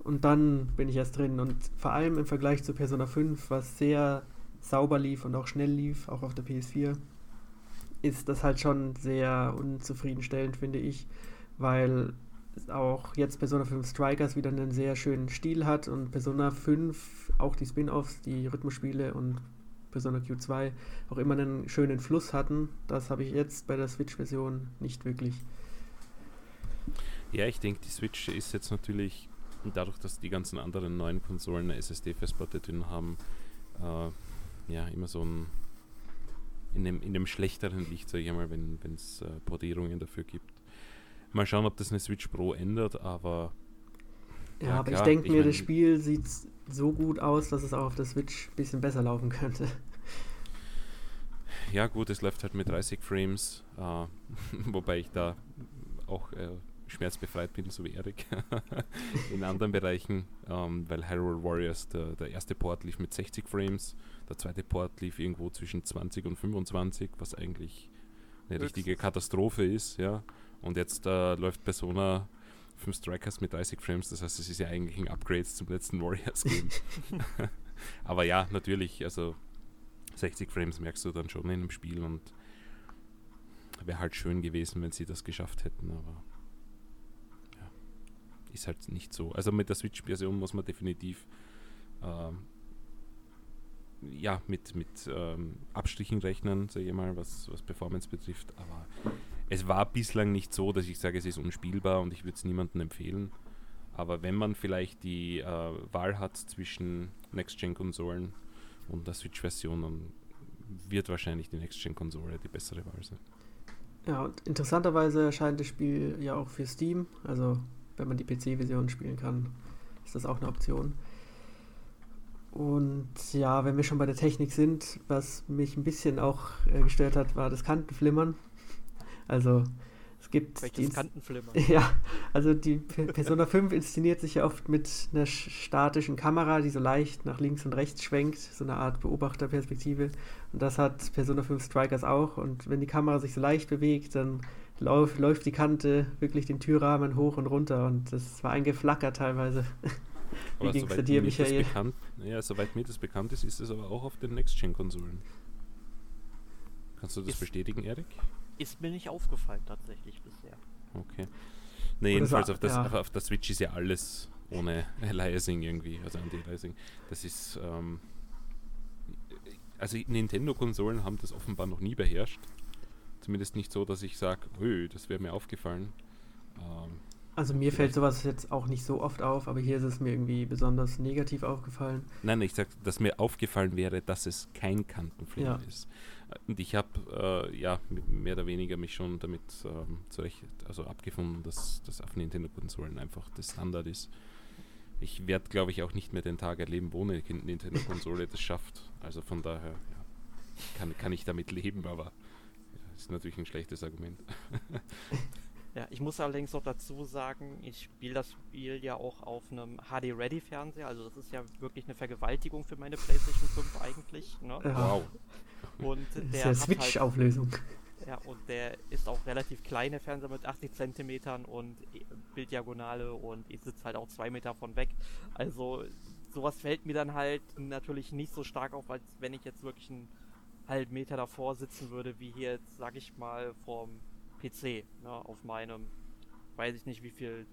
Und dann bin ich erst drin. Und vor allem im Vergleich zu Persona 5, was sehr sauber lief und auch schnell lief, auch auf der PS4, ist das halt schon sehr unzufriedenstellend, finde ich, weil auch jetzt Persona 5 Strikers wieder einen sehr schönen Stil hat und Persona 5, auch die Spin-offs, die Rhythmusspiele und Persona Q2 auch immer einen schönen Fluss hatten. Das habe ich jetzt bei der Switch-Version nicht wirklich. Ja, ich denke, die Switch ist jetzt natürlich und dadurch, dass die ganzen anderen neuen Konsolen eine SSD-Festplatte drin haben, äh, ja, immer so ein in dem, in dem schlechteren Licht, sage ich einmal, wenn es äh, Portierungen dafür gibt. Mal schauen, ob das eine Switch Pro ändert, aber. Ja, ja aber klar, ich denke mir, mein, das Spiel sieht so gut aus, dass es auch auf der Switch ein bisschen besser laufen könnte. ja gut, es läuft halt mit 30 Frames, äh, wobei ich da auch äh, schmerzbefreit bin, so wie Erik in anderen Bereichen, ähm, weil Hyrule Warriors, der, der erste Port lief mit 60 Frames, der zweite Port lief irgendwo zwischen 20 und 25, was eigentlich eine Höchstens. richtige Katastrophe ist, ja. Und jetzt äh, läuft Persona 5 Strikers mit 30 Frames, das heißt, es ist ja eigentlich ein Upgrade zum letzten Warriors-Game. Aber ja, natürlich, also 60 Frames merkst du dann schon in einem Spiel und wäre halt schön gewesen, wenn sie das geschafft hätten, aber ist halt nicht so. Also mit der Switch-Version muss man definitiv ähm, ja, mit, mit ähm, Abstrichen rechnen, sage ich mal, was, was Performance betrifft, aber es war bislang nicht so, dass ich sage, es ist unspielbar und ich würde es niemandem empfehlen. Aber wenn man vielleicht die äh, Wahl hat zwischen Next-Gen-Konsolen und der Switch-Version, dann wird wahrscheinlich die Next-Gen-Konsole die bessere Wahl sein. Ja, und interessanterweise erscheint das Spiel ja auch für Steam. Also, wenn man die PC-Version spielen kann, ist das auch eine Option. Und ja, wenn wir schon bei der Technik sind, was mich ein bisschen auch äh, gestört hat, war das Kantenflimmern. Also es gibt. Welches Kantenflimmern? Ja, also die Persona 5 inszeniert sich ja oft mit einer statischen Kamera, die so leicht nach links und rechts schwenkt, so eine Art Beobachterperspektive. Und das hat Persona 5 Strikers auch. Und wenn die Kamera sich so leicht bewegt, dann lauf, läuft die Kante wirklich den Türrahmen hoch und runter. Und das war ein Geflacker teilweise. Wie ging es dir, Michael? Bekannt, ja, soweit mir das bekannt ist, ist es aber auch auf den Next-Gen-Konsolen. Kannst du das ist, bestätigen, Erik? Ist mir nicht aufgefallen tatsächlich bisher. Okay. Ne, jedenfalls auf, das, ja. auf, der Switch ist ja alles ohne Aliasing irgendwie, also Anti-Aliasing. Das ist, ähm, also Nintendo-Konsolen haben das offenbar noch nie beherrscht. Zumindest nicht so, dass ich sage, das wäre mir aufgefallen. Ähm, also mir fällt sowas jetzt auch nicht so oft auf, aber hier ist es mir irgendwie besonders negativ aufgefallen. Nein, ich sag, dass mir aufgefallen wäre, dass es kein Kantenfilm ja. ist. Und ich habe äh, ja mehr oder weniger mich schon damit ähm, zurecht, also abgefunden, dass das auf Nintendo-Konsolen einfach das Standard ist. Ich werde, glaube ich, auch nicht mehr den Tag erleben, wo eine Nintendo-Konsole das schafft. Also von daher ja, kann, kann ich damit leben, aber ist natürlich ein schlechtes Argument. Ja, ich muss allerdings noch dazu sagen, ich spiele das Spiel ja auch auf einem HD-Ready-Fernseher, also das ist ja wirklich eine Vergewaltigung für meine PlayStation 5 eigentlich. Ne? Wow. Und der das ist ja Switch-Auflösung. Halt, ja, und der ist auch relativ kleine Fernseher mit 80 Zentimetern und Bilddiagonale und ich sitze halt auch zwei Meter von weg. Also sowas fällt mir dann halt natürlich nicht so stark auf, als wenn ich jetzt wirklich einen halben Meter davor sitzen würde, wie hier sag ich mal, vom PC, ne, auf meinem, weiß ich nicht wie viel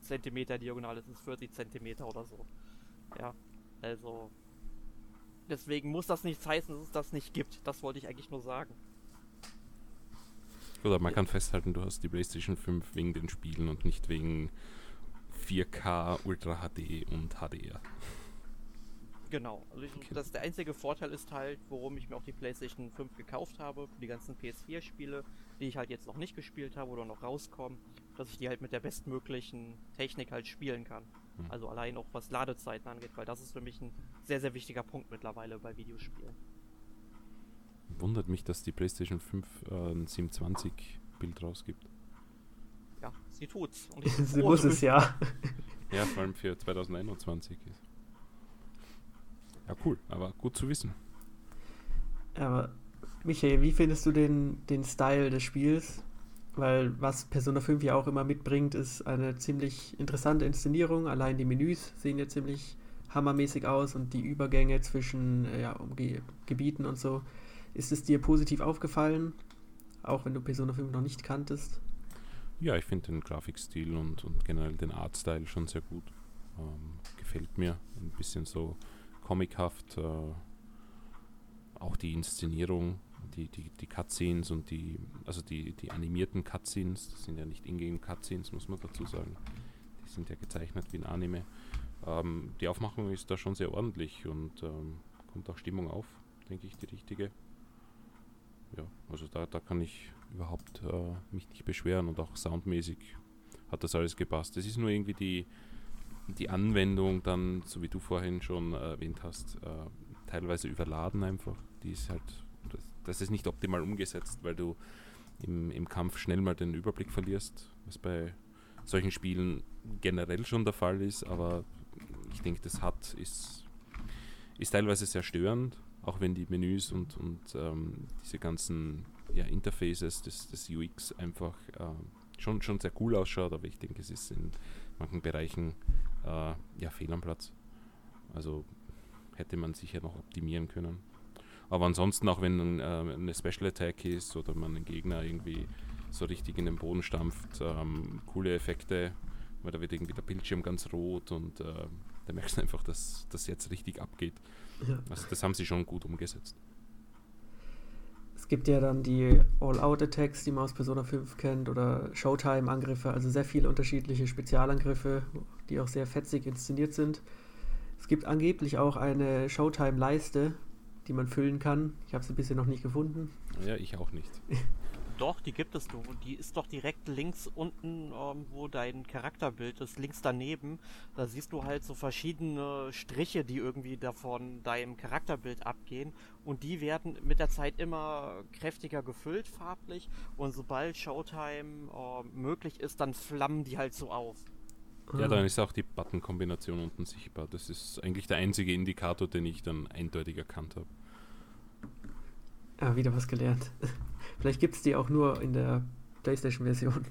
Zentimeter diagonal ist, 40 Zentimeter oder so. Ja, also deswegen muss das nichts heißen, dass es das nicht gibt. Das wollte ich eigentlich nur sagen. Oder man ja. kann festhalten, du hast die PlayStation 5 wegen den Spielen und nicht wegen 4K, Ultra HD und HDR. Genau. Also ich, das der einzige Vorteil ist halt, warum ich mir auch die PlayStation 5 gekauft habe, für die ganzen PS4-Spiele, die ich halt jetzt noch nicht gespielt habe oder noch rauskommen, dass ich die halt mit der bestmöglichen Technik halt spielen kann. Mhm. Also allein auch was Ladezeiten angeht, weil das ist für mich ein sehr, sehr wichtiger Punkt mittlerweile bei Videospielen. Wundert mich, dass die PlayStation 5 äh, ein 720-Bild rausgibt. Ja, sie tut's. Und sie muss es ja. ja, vor allem für 2021 ist. Ja, cool, aber gut zu wissen. Aber Michael, wie findest du den, den Style des Spiels? Weil was Persona 5 ja auch immer mitbringt, ist eine ziemlich interessante Inszenierung. Allein die Menüs sehen ja ziemlich hammermäßig aus und die Übergänge zwischen äh, ja, um Ge Gebieten und so. Ist es dir positiv aufgefallen, auch wenn du Persona 5 noch nicht kanntest? Ja, ich finde den Grafikstil und, und generell den Artstyle schon sehr gut. Ähm, gefällt mir ein bisschen so comichaft. Äh, auch die Inszenierung die, die, die Cutscenes und die, also die, die animierten Cutscenes, das sind ja nicht Ingame Cutscenes, muss man dazu sagen. Die sind ja gezeichnet wie ein Anime. Ähm, die Aufmachung ist da schon sehr ordentlich und ähm, kommt auch Stimmung auf, denke ich, die richtige. Ja, also da, da kann ich überhaupt äh, mich nicht beschweren und auch soundmäßig hat das alles gepasst. Es ist nur irgendwie die, die Anwendung dann, so wie du vorhin schon äh, erwähnt hast, äh, teilweise überladen einfach. Die ist halt das ist nicht optimal umgesetzt, weil du im, im Kampf schnell mal den Überblick verlierst, was bei solchen Spielen generell schon der Fall ist, aber ich denke, das hat, ist, ist teilweise sehr störend, auch wenn die Menüs und, und ähm, diese ganzen ja, Interfaces des, des UX einfach äh, schon, schon sehr cool ausschaut, aber ich denke, es ist in manchen Bereichen äh, ja fehl am Platz. Also hätte man sicher noch optimieren können. Aber ansonsten, auch wenn äh, eine Special Attack ist oder man einen Gegner irgendwie so richtig in den Boden stampft, ähm, coole Effekte, weil da wird irgendwie der Bildschirm ganz rot und äh, da merkst du einfach, dass das jetzt richtig abgeht. Ja. Also das haben sie schon gut umgesetzt. Es gibt ja dann die All-Out-Attacks, die man aus Persona 5 kennt, oder Showtime-Angriffe, also sehr viele unterschiedliche Spezialangriffe, die auch sehr fetzig inszeniert sind. Es gibt angeblich auch eine Showtime-Leiste, die man füllen kann. Ich habe sie bisher noch nicht gefunden. Ja, ich auch nicht. Doch, die gibt es. Die ist doch direkt links unten, ähm, wo dein Charakterbild ist, links daneben. Da siehst du halt so verschiedene Striche, die irgendwie davon deinem Charakterbild abgehen. Und die werden mit der Zeit immer kräftiger gefüllt, farblich. Und sobald Showtime äh, möglich ist, dann flammen die halt so auf. Ja, dann ist auch die Button-Kombination unten sichtbar. Das ist eigentlich der einzige Indikator, den ich dann eindeutig erkannt habe. Ja, wieder was gelernt. Vielleicht gibt es die auch nur in der PlayStation-Version.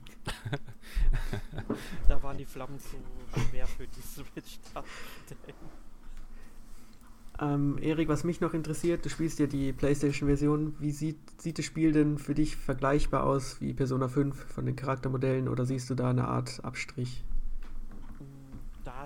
da waren die Flammen zu schwer für die Switch. Ähm, Erik, was mich noch interessiert, du spielst ja die PlayStation-Version. Wie sieht, sieht das Spiel denn für dich vergleichbar aus wie Persona 5 von den Charaktermodellen oder siehst du da eine Art Abstrich?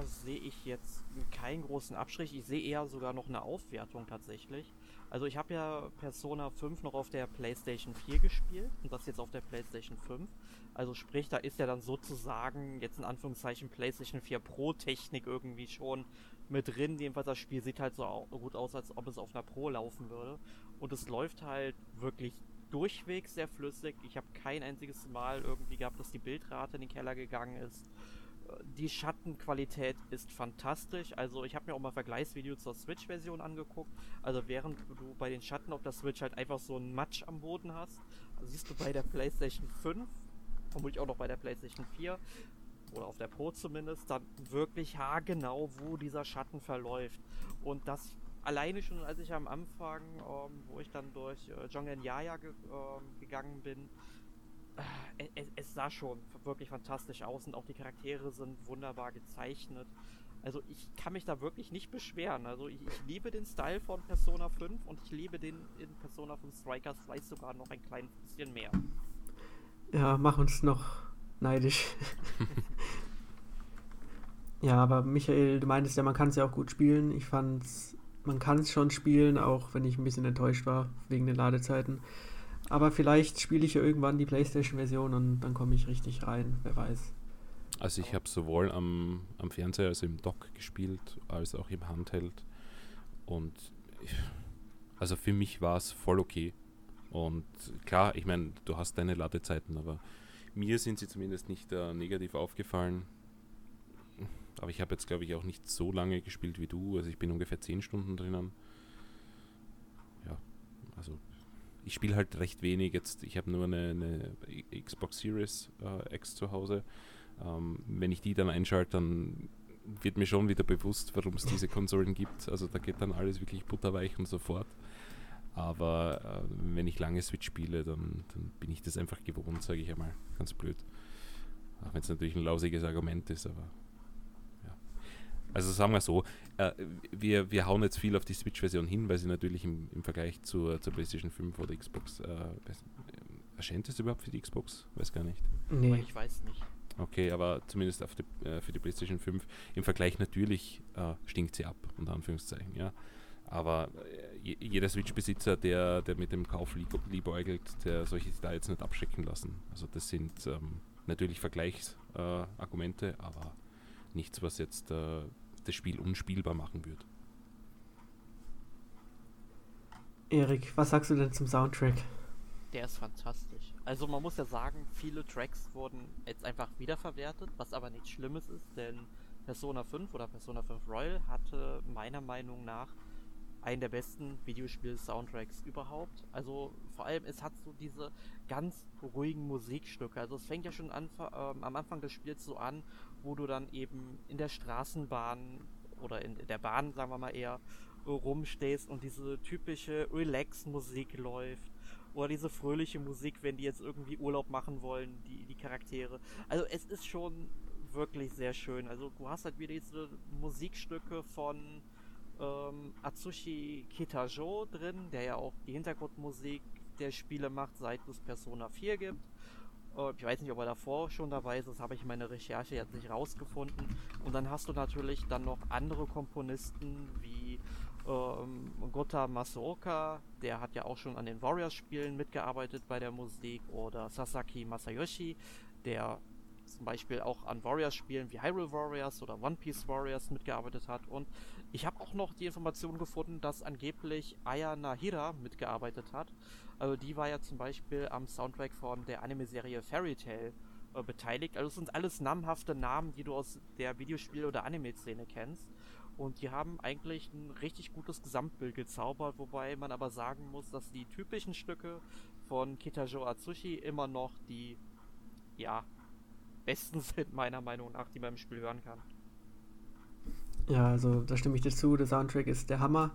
Sehe ich jetzt keinen großen Abstrich. Ich sehe eher sogar noch eine Aufwertung tatsächlich. Also ich habe ja Persona 5 noch auf der PlayStation 4 gespielt und das jetzt auf der PlayStation 5. Also sprich, da ist ja dann sozusagen jetzt in Anführungszeichen PlayStation 4 Pro Technik irgendwie schon mit drin. Jedenfalls das Spiel sieht halt so gut aus, als ob es auf einer Pro laufen würde. Und es läuft halt wirklich durchweg sehr flüssig. Ich habe kein einziges Mal irgendwie gehabt, dass die Bildrate in den Keller gegangen ist die Schattenqualität ist fantastisch. Also ich habe mir auch mal Vergleichsvideo zur Switch-Version angeguckt. Also während du bei den Schatten auf der Switch halt einfach so einen Matsch am Boden hast, siehst du bei der PlayStation 5, vermutlich auch noch bei der PlayStation 4 oder auf der Pro zumindest, dann wirklich haargenau, wo dieser Schatten verläuft. Und das alleine schon, als ich am Anfang, ähm, wo ich dann durch äh, Jongen Yaya ge äh, gegangen bin, es, es, sah schon wirklich fantastisch aus und auch die Charaktere sind wunderbar gezeichnet. Also ich kann mich da wirklich nicht beschweren. Also ich, ich liebe den Style von Persona 5 und ich liebe den in Persona 5 Strikers vielleicht sogar noch ein klein bisschen mehr. Ja, mach uns noch neidisch. ja, aber Michael, du meintest ja, man kann es ja auch gut spielen. Ich fand's, man kann es schon spielen, auch wenn ich ein bisschen enttäuscht war wegen den Ladezeiten. Aber vielleicht spiele ich ja irgendwann die PlayStation-Version und dann komme ich richtig rein, wer weiß. Also ich habe sowohl am, am Fernseher, also im Dock gespielt, als auch im Handheld. Und ich, also für mich war es voll okay. Und klar, ich meine, du hast deine Ladezeiten, aber mir sind sie zumindest nicht äh, negativ aufgefallen. Aber ich habe jetzt, glaube ich, auch nicht so lange gespielt wie du. Also ich bin ungefähr 10 Stunden drinnen. Ja, also ich spiele halt recht wenig jetzt. Ich habe nur eine, eine, Xbox Series äh, X zu Hause. Ähm, wenn ich die dann einschalte, dann wird mir schon wieder bewusst, warum es diese Konsolen gibt. Also da geht dann alles wirklich butterweich und so fort. Aber äh, wenn ich lange Switch spiele, dann, dann bin ich das einfach gewohnt, sage ich einmal. Ganz blöd. Auch wenn es natürlich ein lausiges Argument ist, aber also sagen wir so, äh, wir, wir hauen jetzt viel auf die Switch-Version hin, weil sie natürlich im, im Vergleich zur, zur PlayStation 5 oder Xbox äh, erscheint es überhaupt für die Xbox? Weiß gar nicht. Nee, ich weiß nicht. Okay, aber zumindest die, äh, für die PlayStation 5 im Vergleich natürlich äh, stinkt sie ab, unter Anführungszeichen, ja. Aber äh, jeder Switch-Besitzer, der, der mit dem Kauf liebäugelt, der soll sich da jetzt nicht abschrecken lassen. Also das sind ähm, natürlich Vergleichsargumente, aber nichts, was jetzt äh, das Spiel unspielbar machen wird. Erik, was sagst du denn zum Soundtrack? Der ist fantastisch. Also man muss ja sagen, viele Tracks wurden jetzt einfach wiederverwertet, was aber nichts Schlimmes ist, denn Persona 5 oder Persona 5 Royal hatte meiner Meinung nach einen der besten Videospiel-Soundtracks überhaupt. Also vor allem, es hat so diese ganz ruhigen Musikstücke. Also es fängt ja schon an, ähm, am Anfang des Spiels so an, wo du dann eben in der Straßenbahn oder in der Bahn, sagen wir mal eher, rumstehst und diese typische Relax-Musik läuft. Oder diese fröhliche Musik, wenn die jetzt irgendwie Urlaub machen wollen, die, die Charaktere. Also es ist schon wirklich sehr schön. Also du hast halt wieder diese Musikstücke von ähm, Atsushi Kitajo drin, der ja auch die Hintergrundmusik der Spiele macht, seit es Persona 4 gibt. Äh, ich weiß nicht, ob er davor schon dabei ist, das habe ich in meiner Recherche jetzt nicht rausgefunden. Und dann hast du natürlich dann noch andere Komponisten wie ähm, Gota Masuoka, der hat ja auch schon an den Warriors-Spielen mitgearbeitet bei der Musik, oder Sasaki Masayoshi, der zum Beispiel auch an Warriors-Spielen wie Hyrule Warriors oder One Piece Warriors mitgearbeitet hat. Und ich habe auch noch die Information gefunden, dass angeblich Aya Nahira mitgearbeitet hat. Also die war ja zum Beispiel am Soundtrack von der Anime-Serie Fairy Tail äh, beteiligt. Also es sind alles namhafte Namen, die du aus der Videospiel- oder Anime-Szene kennst. Und die haben eigentlich ein richtig gutes Gesamtbild gezaubert, wobei man aber sagen muss, dass die typischen Stücke von Kitajo Atsushi immer noch die, ja, besten sind, meiner Meinung nach, die man im Spiel hören kann. Ja, also da stimme ich dir zu. Der Soundtrack ist der Hammer.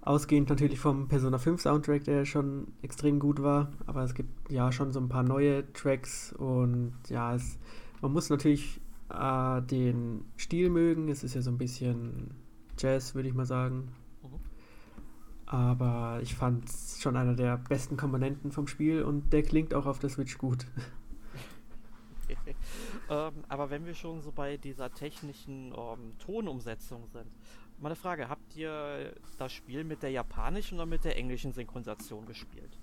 Ausgehend natürlich vom Persona 5 Soundtrack, der schon extrem gut war. Aber es gibt ja schon so ein paar neue Tracks und ja, es, man muss natürlich äh, den Stil mögen. Es ist ja so ein bisschen Jazz, würde ich mal sagen. Mhm. Aber ich fand es schon einer der besten Komponenten vom Spiel und der klingt auch auf der Switch gut. ähm, aber wenn wir schon so bei dieser technischen ähm, Tonumsetzung sind, meine Frage, habt ihr das Spiel mit der japanischen oder mit der englischen Synchronisation gespielt?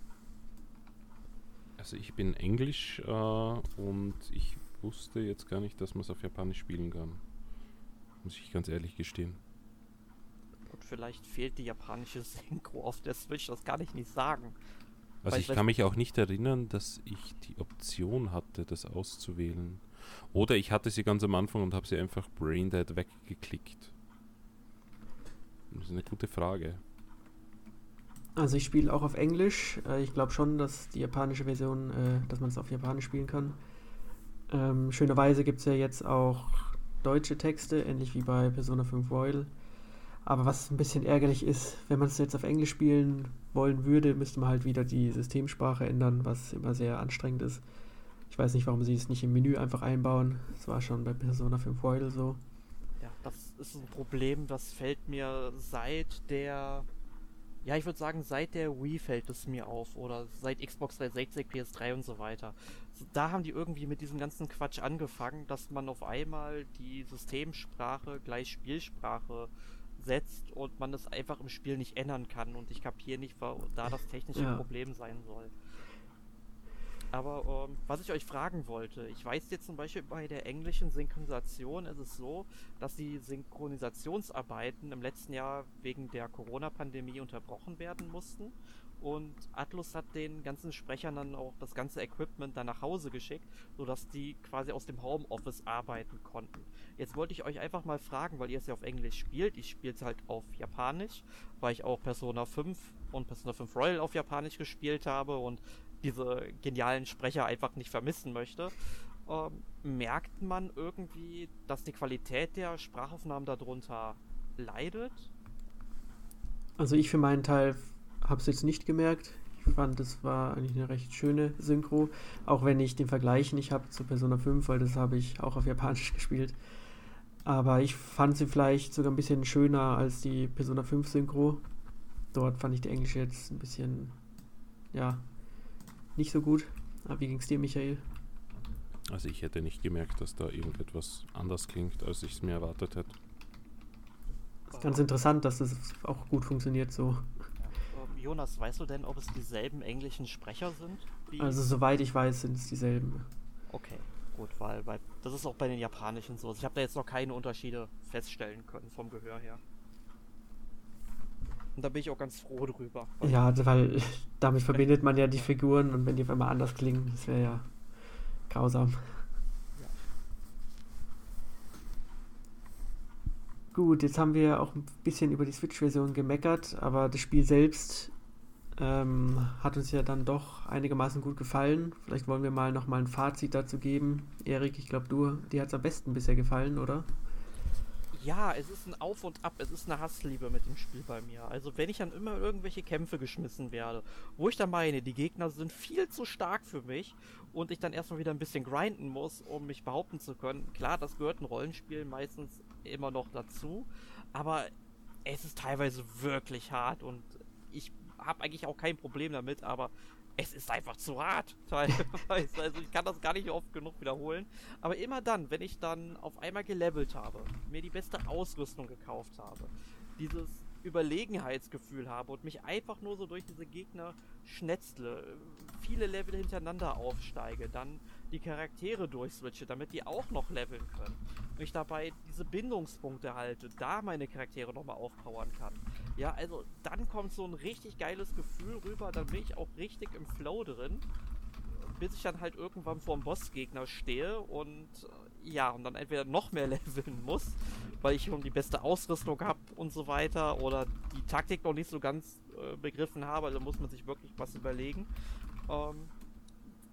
Also ich bin Englisch äh, und ich wusste jetzt gar nicht, dass man es auf Japanisch spielen kann. Muss ich ganz ehrlich gestehen. Und vielleicht fehlt die japanische Synchro auf der Switch, das kann ich nicht sagen. Also Weil ich kann mich auch nicht erinnern, dass ich die Option hatte, das auszuwählen. Oder ich hatte sie ganz am Anfang und habe sie einfach Braindead weggeklickt. Das ist eine gute Frage. Also ich spiele auch auf Englisch. Äh, ich glaube schon, dass die japanische Version, äh, dass man es auf Japanisch spielen kann. Ähm, schönerweise gibt es ja jetzt auch deutsche Texte, ähnlich wie bei Persona 5 Royal. Aber was ein bisschen ärgerlich ist, wenn man es jetzt auf Englisch spielen wollen würde, müsste man halt wieder die Systemsprache ändern, was immer sehr anstrengend ist. Ich weiß nicht, warum sie es nicht im Menü einfach einbauen. Das war schon bei Persona 5 Royal so. Ja, das ist ein Problem, das fällt mir seit der ja, ich würde sagen, seit der Wii fällt es mir auf oder seit Xbox 360, PS3 und so weiter. Da haben die irgendwie mit diesem ganzen Quatsch angefangen, dass man auf einmal die Systemsprache gleich Spielsprache setzt und man es einfach im Spiel nicht ändern kann und ich kapiere nicht, wo da das technische ja. Problem sein soll. Aber ähm, was ich euch fragen wollte, ich weiß jetzt zum Beispiel bei der englischen Synchronisation ist es so, dass die Synchronisationsarbeiten im letzten Jahr wegen der Corona-Pandemie unterbrochen werden mussten und Atlus hat den ganzen Sprechern dann auch das ganze Equipment dann nach Hause geschickt, sodass die quasi aus dem Homeoffice arbeiten konnten. Jetzt wollte ich euch einfach mal fragen, weil ihr es ja auf Englisch spielt, ich spiele es halt auf Japanisch, weil ich auch Persona 5 und Persona 5 Royal auf Japanisch gespielt habe und diese genialen Sprecher einfach nicht vermissen möchte, ähm, merkt man irgendwie, dass die Qualität der Sprachaufnahmen darunter leidet? Also ich für meinen Teil habe es jetzt nicht gemerkt. Ich fand, es war eigentlich eine recht schöne Synchro, auch wenn ich den Vergleich nicht habe zu Persona 5, weil das habe ich auch auf Japanisch gespielt. Aber ich fand sie vielleicht sogar ein bisschen schöner als die Persona 5 Synchro. Dort fand ich die englische jetzt ein bisschen, ja, nicht so gut. Aber wie ging es dir, Michael? Also ich hätte nicht gemerkt, dass da irgendetwas anders klingt, als ich es mir erwartet hätte. Das ist ganz interessant, dass das auch gut funktioniert so. Jonas, weißt du denn, ob es dieselben englischen Sprecher sind? also soweit ich weiß, sind es dieselben. Okay, gut, weil bei, das ist auch bei den japanischen so. Ich habe da jetzt noch keine Unterschiede feststellen können vom Gehör her. Und da bin ich auch ganz froh drüber. Ja, weil damit verbindet man ja die Figuren und wenn die auf einmal anders klingen, das wäre ja grausam. Gut, jetzt haben wir auch ein bisschen über die Switch-Version gemeckert, aber das Spiel selbst ähm, hat uns ja dann doch einigermaßen gut gefallen. Vielleicht wollen wir mal nochmal ein Fazit dazu geben. Erik, ich glaube, du, dir hat es am besten bisher gefallen, oder? Ja, es ist ein Auf und Ab, es ist eine Hassliebe mit dem Spiel bei mir. Also wenn ich dann immer irgendwelche Kämpfe geschmissen werde, wo ich dann meine, die Gegner sind viel zu stark für mich und ich dann erstmal wieder ein bisschen grinden muss, um mich behaupten zu können. Klar, das gehört ein Rollenspiel meistens immer noch dazu, aber es ist teilweise wirklich hart und ich habe eigentlich auch kein Problem damit, aber es ist einfach zu hart teilweise. Also ich kann das gar nicht oft genug wiederholen. Aber immer dann, wenn ich dann auf einmal gelevelt habe, mir die beste Ausrüstung gekauft habe, dieses Überlegenheitsgefühl habe und mich einfach nur so durch diese Gegner schnetzle, viele Level hintereinander aufsteige, dann die Charaktere durchswitche, damit die auch noch leveln können. Und ich dabei diese Bindungspunkte halte, da meine Charaktere nochmal aufpowern kann. Ja, also dann kommt so ein richtig geiles Gefühl rüber, dann bin ich auch richtig im Flow drin, bis ich dann halt irgendwann vor dem Bossgegner stehe und äh, ja, und dann entweder noch mehr leveln muss, weil ich schon die beste Ausrüstung habe und so weiter oder die Taktik noch nicht so ganz äh, begriffen habe, also muss man sich wirklich was überlegen. Ähm,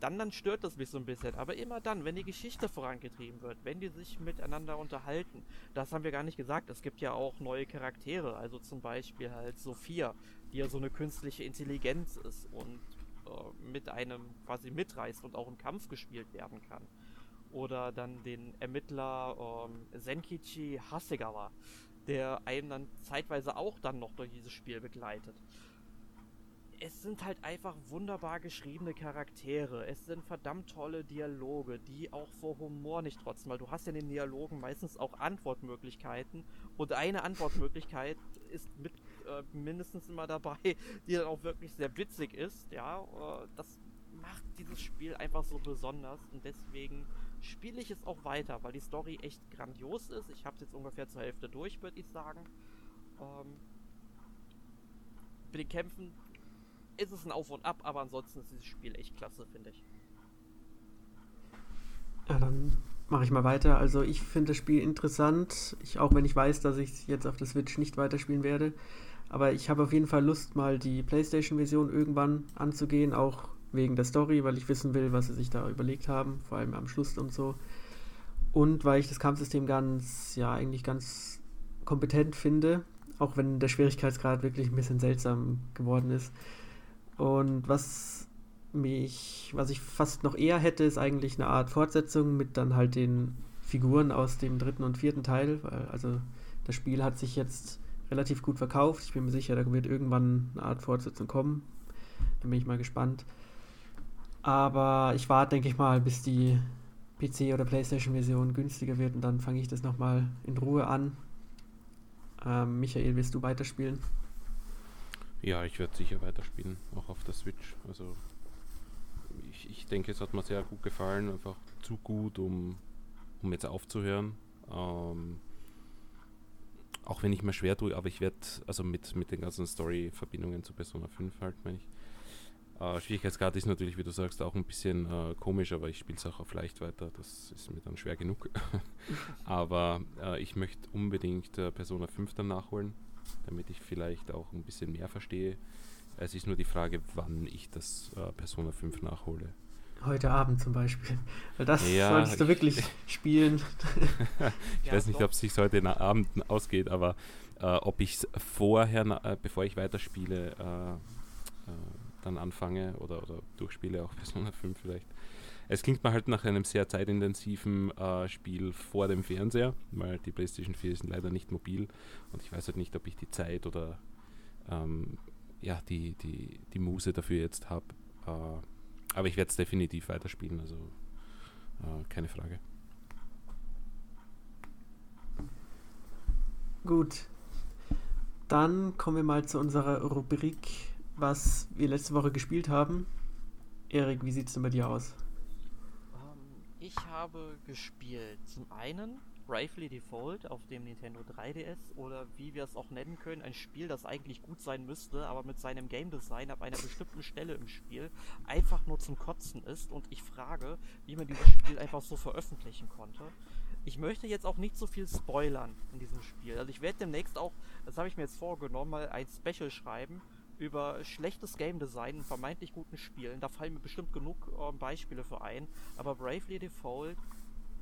dann, dann stört das mich so ein bisschen. Aber immer dann, wenn die Geschichte vorangetrieben wird, wenn die sich miteinander unterhalten, das haben wir gar nicht gesagt. Es gibt ja auch neue Charaktere, also zum Beispiel halt Sophia, die ja so eine künstliche Intelligenz ist und äh, mit einem quasi mitreißt und auch im Kampf gespielt werden kann. Oder dann den Ermittler ähm, Senkichi Hasegawa, der einen dann zeitweise auch dann noch durch dieses Spiel begleitet es sind halt einfach wunderbar geschriebene Charaktere. Es sind verdammt tolle Dialoge, die auch vor Humor nicht trotzen, weil du hast ja in den Dialogen meistens auch Antwortmöglichkeiten und eine Antwortmöglichkeit ist mit äh, mindestens immer dabei, die dann auch wirklich sehr witzig ist. Ja, äh, das macht dieses Spiel einfach so besonders und deswegen spiele ich es auch weiter, weil die Story echt grandios ist. Ich habe es jetzt ungefähr zur Hälfte durch, würde ich sagen. Ähm, mit den Kämpfen ist es ein Auf und Ab, aber ansonsten ist dieses Spiel echt klasse, finde ich. Ja, dann mache ich mal weiter. Also ich finde das Spiel interessant, ich, auch wenn ich weiß, dass ich es jetzt auf der Switch nicht weiterspielen werde. Aber ich habe auf jeden Fall Lust, mal die PlayStation-Version irgendwann anzugehen, auch wegen der Story, weil ich wissen will, was sie sich da überlegt haben, vor allem am Schluss und so. Und weil ich das Kampfsystem ganz, ja, eigentlich ganz kompetent finde, auch wenn der Schwierigkeitsgrad wirklich ein bisschen seltsam geworden ist. Und was mich, was ich fast noch eher hätte, ist eigentlich eine Art Fortsetzung mit dann halt den Figuren aus dem dritten und vierten Teil. Also das Spiel hat sich jetzt relativ gut verkauft. Ich bin mir sicher, da wird irgendwann eine Art Fortsetzung kommen. Da bin ich mal gespannt. Aber ich warte, denke ich mal, bis die PC- oder PlayStation-Version günstiger wird und dann fange ich das nochmal in Ruhe an. Ähm, Michael, willst du weiterspielen? Ja, ich werde sicher weiterspielen, auch auf der Switch. Also ich, ich denke, es hat mir sehr gut gefallen, einfach zu gut, um, um jetzt aufzuhören. Ähm, auch wenn ich mir schwer tue, aber ich werde, also mit, mit den ganzen Story-Verbindungen zu Persona 5 halt, meine ich. Äh, Schwierigkeitsgrad ist natürlich, wie du sagst, auch ein bisschen äh, komisch, aber ich spiele es auch auf leicht weiter. Das ist mir dann schwer genug. aber äh, ich möchte unbedingt äh, Persona 5 dann nachholen damit ich vielleicht auch ein bisschen mehr verstehe. Es ist nur die Frage, wann ich das äh, Persona 5 nachhole. Heute Abend zum Beispiel. Weil das ja, solltest du wirklich spielen. ich ja, weiß nicht, ob es sich heute Abend ausgeht, aber äh, ob ich es vorher, äh, bevor ich weiterspiele, äh, äh, dann anfange oder, oder durchspiele, auch Persona 5 vielleicht, es klingt mir halt nach einem sehr zeitintensiven äh, Spiel vor dem Fernseher, weil die PlayStation 4 ist leider nicht mobil und ich weiß halt nicht, ob ich die Zeit oder ähm, ja, die, die, die Muse dafür jetzt habe. Äh, aber ich werde es definitiv weiterspielen, also äh, keine Frage. Gut. Dann kommen wir mal zu unserer Rubrik, was wir letzte Woche gespielt haben. Erik, wie sieht es denn bei dir aus? Ich habe gespielt zum einen Bravely Default auf dem Nintendo 3DS oder wie wir es auch nennen können, ein Spiel, das eigentlich gut sein müsste, aber mit seinem Game Design ab einer bestimmten Stelle im Spiel einfach nur zum Kotzen ist und ich frage, wie man dieses Spiel einfach so veröffentlichen konnte. ich möchte jetzt auch nicht so viel spoilern in diesem Spiel. Also ich werde demnächst auch, das habe ich mir jetzt vorgenommen, mal ein Special schreiben über schlechtes Game Design in vermeintlich guten Spielen. Da fallen mir bestimmt genug äh, Beispiele für ein. Aber Bravely Default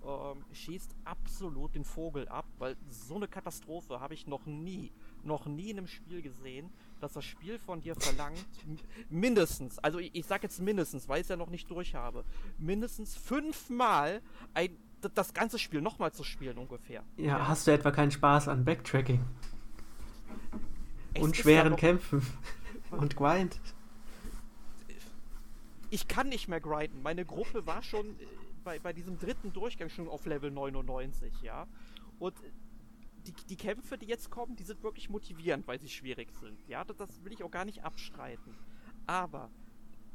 ähm, schießt absolut den Vogel ab, weil so eine Katastrophe habe ich noch nie, noch nie in einem Spiel gesehen, dass das Spiel von dir verlangt, mindestens, also ich, ich sag jetzt mindestens, weil ich es ja noch nicht durch habe, mindestens fünfmal ein, das ganze Spiel nochmal zu spielen ungefähr. Ja, hast du etwa keinen Spaß an Backtracking? Es und schweren ja Kämpfen und Grind? Ich kann nicht mehr grinden. Meine Gruppe war schon äh, bei, bei diesem dritten Durchgang schon auf Level 99, ja. Und die, die Kämpfe, die jetzt kommen, die sind wirklich motivierend, weil sie schwierig sind. Ja, das, das will ich auch gar nicht abstreiten. Aber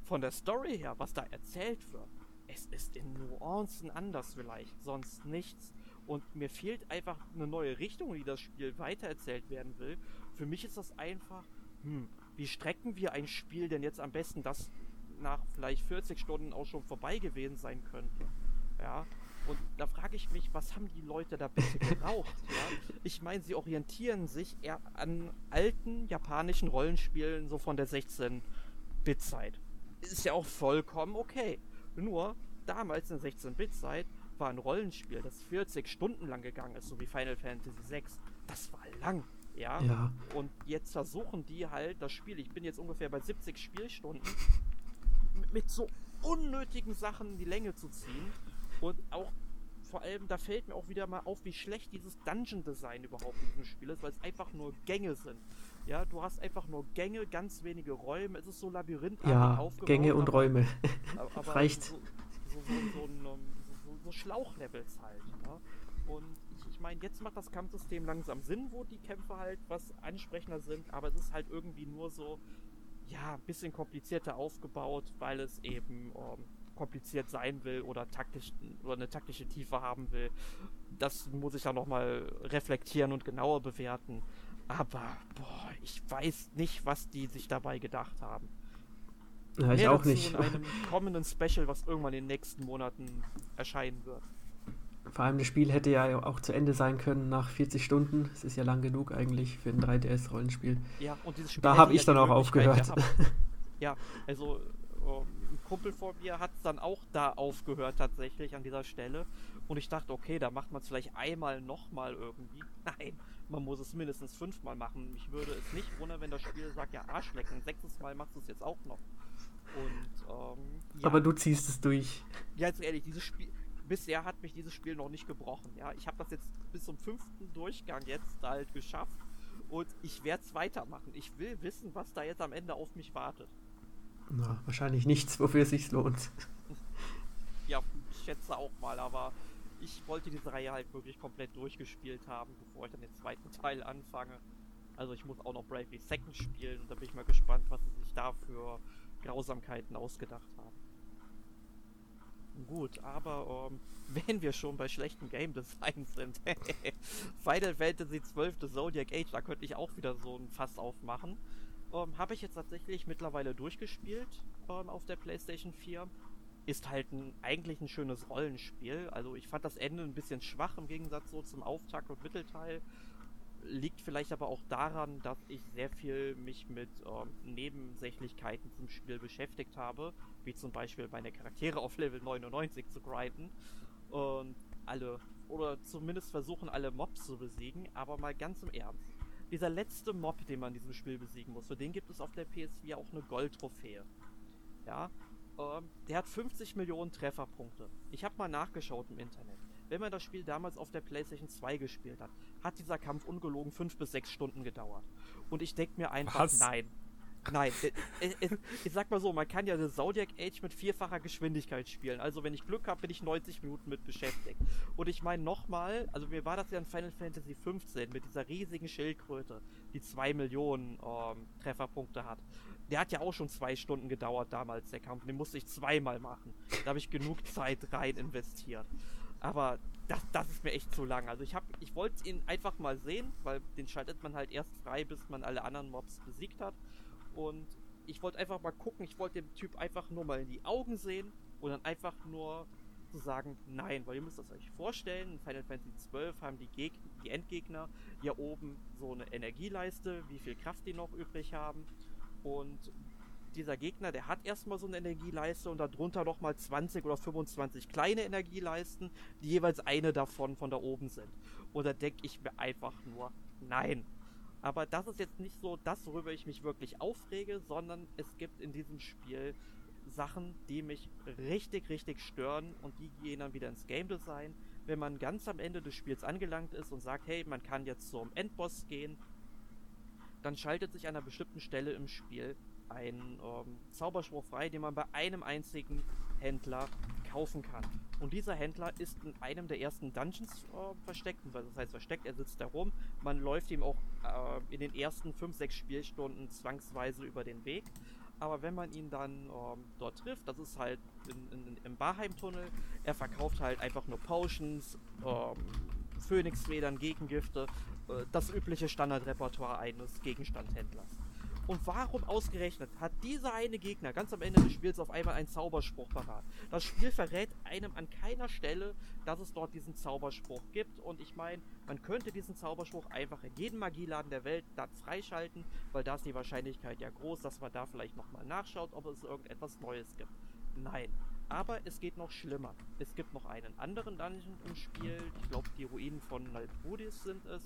von der Story her, was da erzählt wird, es ist in Nuancen anders vielleicht, sonst nichts. Und mir fehlt einfach eine neue Richtung, wie das Spiel weitererzählt werden will. Für mich ist das einfach, hm, wie strecken wir ein Spiel denn jetzt am besten, das nach vielleicht 40 Stunden auch schon vorbei gewesen sein könnte. Ja. Und da frage ich mich, was haben die Leute da bitte geraucht? ja? Ich meine, sie orientieren sich eher an alten japanischen Rollenspielen, so von der 16-Bit-Zeit. Ist ja auch vollkommen okay. Nur, damals in der 16-Bit-Zeit war ein Rollenspiel, das 40 Stunden lang gegangen ist, so wie Final Fantasy VI. Das war lang. Ja? ja. Und jetzt versuchen die halt das Spiel, ich bin jetzt ungefähr bei 70 Spielstunden, mit so unnötigen Sachen die Länge zu ziehen. Und auch vor allem, da fällt mir auch wieder mal auf, wie schlecht dieses Dungeon-Design überhaupt in diesem Spiel ist, weil es einfach nur Gänge sind. Ja, du hast einfach nur Gänge, ganz wenige Räume. Es ist so labyrinthartig ja, aufgebaut. Gänge und aber, Räume. Aber reicht. So, so, so, so, so Schlauchlevels halt. Ja? Und ich, meine, jetzt macht das Kampfsystem langsam Sinn, wo die Kämpfe halt was ansprechender sind, aber es ist halt irgendwie nur so, ja, ein bisschen komplizierter aufgebaut, weil es eben ähm, kompliziert sein will oder taktisch oder eine taktische Tiefe haben will. Das muss ich ja nochmal reflektieren und genauer bewerten. Aber boah, ich weiß nicht, was die sich dabei gedacht haben. Ja, ich Mehr auch nicht. In einem kommenden Special, was irgendwann in den nächsten Monaten erscheinen wird. Vor allem das Spiel hätte ja auch zu Ende sein können nach 40 Stunden. Es ist ja lang genug eigentlich für ein 3DS-Rollenspiel. Ja, und dieses Spiel Da habe ich dann auch aufgehört. Ja, also um, ein Kumpel von mir hat dann auch da aufgehört tatsächlich an dieser Stelle. Und ich dachte, okay, da macht man es vielleicht einmal nochmal irgendwie. Nein, man muss es mindestens fünfmal machen. Mich würde es nicht wundern, wenn das Spiel sagt, ja, Arschlecken, sechstes Mal machst du es jetzt auch noch. Und, ähm, ja. Aber du ziehst es durch. Ja, jetzt ehrlich, dieses Spiel, bisher hat mich dieses Spiel noch nicht gebrochen. Ja, ich habe das jetzt bis zum fünften Durchgang jetzt halt geschafft und ich werde es weitermachen. Ich will wissen, was da jetzt am Ende auf mich wartet. Na, wahrscheinlich nichts, wofür es sich lohnt. Ja, ich schätze auch mal, aber ich wollte diese Reihe halt wirklich komplett durchgespielt haben, bevor ich dann den zweiten Teil anfange. Also ich muss auch noch Bravely Second spielen und da bin ich mal gespannt, was sie sich da für Grausamkeiten ausgedacht haben. Gut, aber ähm, wenn wir schon bei schlechten Game Design sind, Final Fantasy XII The Zodiac Age, da könnte ich auch wieder so ein Fass aufmachen. Ähm, Habe ich jetzt tatsächlich mittlerweile durchgespielt ähm, auf der PlayStation 4. Ist halt ein, eigentlich ein schönes Rollenspiel. Also ich fand das Ende ein bisschen schwach im Gegensatz so zum Auftakt und Mittelteil liegt vielleicht aber auch daran, dass ich sehr viel mich mit ähm, Nebensächlichkeiten zum Spiel beschäftigt habe, wie zum Beispiel meine Charaktere auf Level 99 zu grinden und alle oder zumindest versuchen alle Mobs zu besiegen, aber mal ganz im Ernst. Dieser letzte Mob, den man in diesem Spiel besiegen muss, für den gibt es auf der PS4 auch eine Goldtrophäe. Ja, ähm, der hat 50 Millionen Trefferpunkte. Ich habe mal nachgeschaut im Internet wenn man das Spiel damals auf der PlayStation 2 gespielt hat, hat dieser Kampf ungelogen fünf bis sechs Stunden gedauert. Und ich denke mir einfach, Was? nein. Nein, ich sag mal so, man kann ja The Zodiac Age mit vierfacher Geschwindigkeit spielen. Also wenn ich Glück habe, bin ich 90 Minuten mit beschäftigt. Und ich meine nochmal, also mir war das ja in Final Fantasy 15 mit dieser riesigen Schildkröte, die zwei Millionen ähm, Trefferpunkte hat. Der hat ja auch schon zwei Stunden gedauert damals, der Kampf. Den musste ich zweimal machen. Da habe ich genug Zeit rein investiert. Aber das, das ist mir echt zu lang. Also ich ich wollte ihn einfach mal sehen, weil den schaltet man halt erst frei, bis man alle anderen Mobs besiegt hat. Und ich wollte einfach mal gucken, ich wollte dem Typ einfach nur mal in die Augen sehen und dann einfach nur zu sagen, nein, weil ihr müsst das euch vorstellen, in Final Fantasy XII haben die, Geg die Endgegner hier oben so eine Energieleiste, wie viel Kraft die noch übrig haben. Und dieser Gegner, der hat erstmal so eine Energieleiste und darunter nochmal 20 oder 25 kleine Energieleisten, die jeweils eine davon von da oben sind. Und da denke ich mir einfach nur, nein. Aber das ist jetzt nicht so das, worüber ich mich wirklich aufrege, sondern es gibt in diesem Spiel Sachen, die mich richtig, richtig stören und die gehen dann wieder ins Game Design. Wenn man ganz am Ende des Spiels angelangt ist und sagt, hey, man kann jetzt zum Endboss gehen, dann schaltet sich an einer bestimmten Stelle im Spiel ein ähm, Zauberspruch frei, den man bei einem einzigen Händler kaufen kann. Und dieser Händler ist in einem der ersten Dungeons äh, versteckt, das heißt versteckt, er sitzt da rum. Man läuft ihm auch äh, in den ersten 5-6 Spielstunden zwangsweise über den Weg aber wenn man ihn dann ähm, dort trifft, das ist halt in, in, im Barheim-Tunnel, er verkauft halt einfach nur Potions, ähm, Phönixfedern, Gegengifte, äh, das übliche Standardrepertoire eines Gegenstandhändlers. Und warum ausgerechnet hat dieser eine Gegner ganz am Ende des Spiels auf einmal einen Zauberspruch parat? Das Spiel verrät einem an keiner Stelle, dass es dort diesen Zauberspruch gibt. Und ich meine, man könnte diesen Zauberspruch einfach in jedem Magieladen der Welt dann freischalten, weil da ist die Wahrscheinlichkeit ja groß, dass man da vielleicht nochmal nachschaut, ob es irgendetwas Neues gibt. Nein. Aber es geht noch schlimmer. Es gibt noch einen anderen Dungeon im Spiel. Ich glaube, die Ruinen von Naltrudis sind es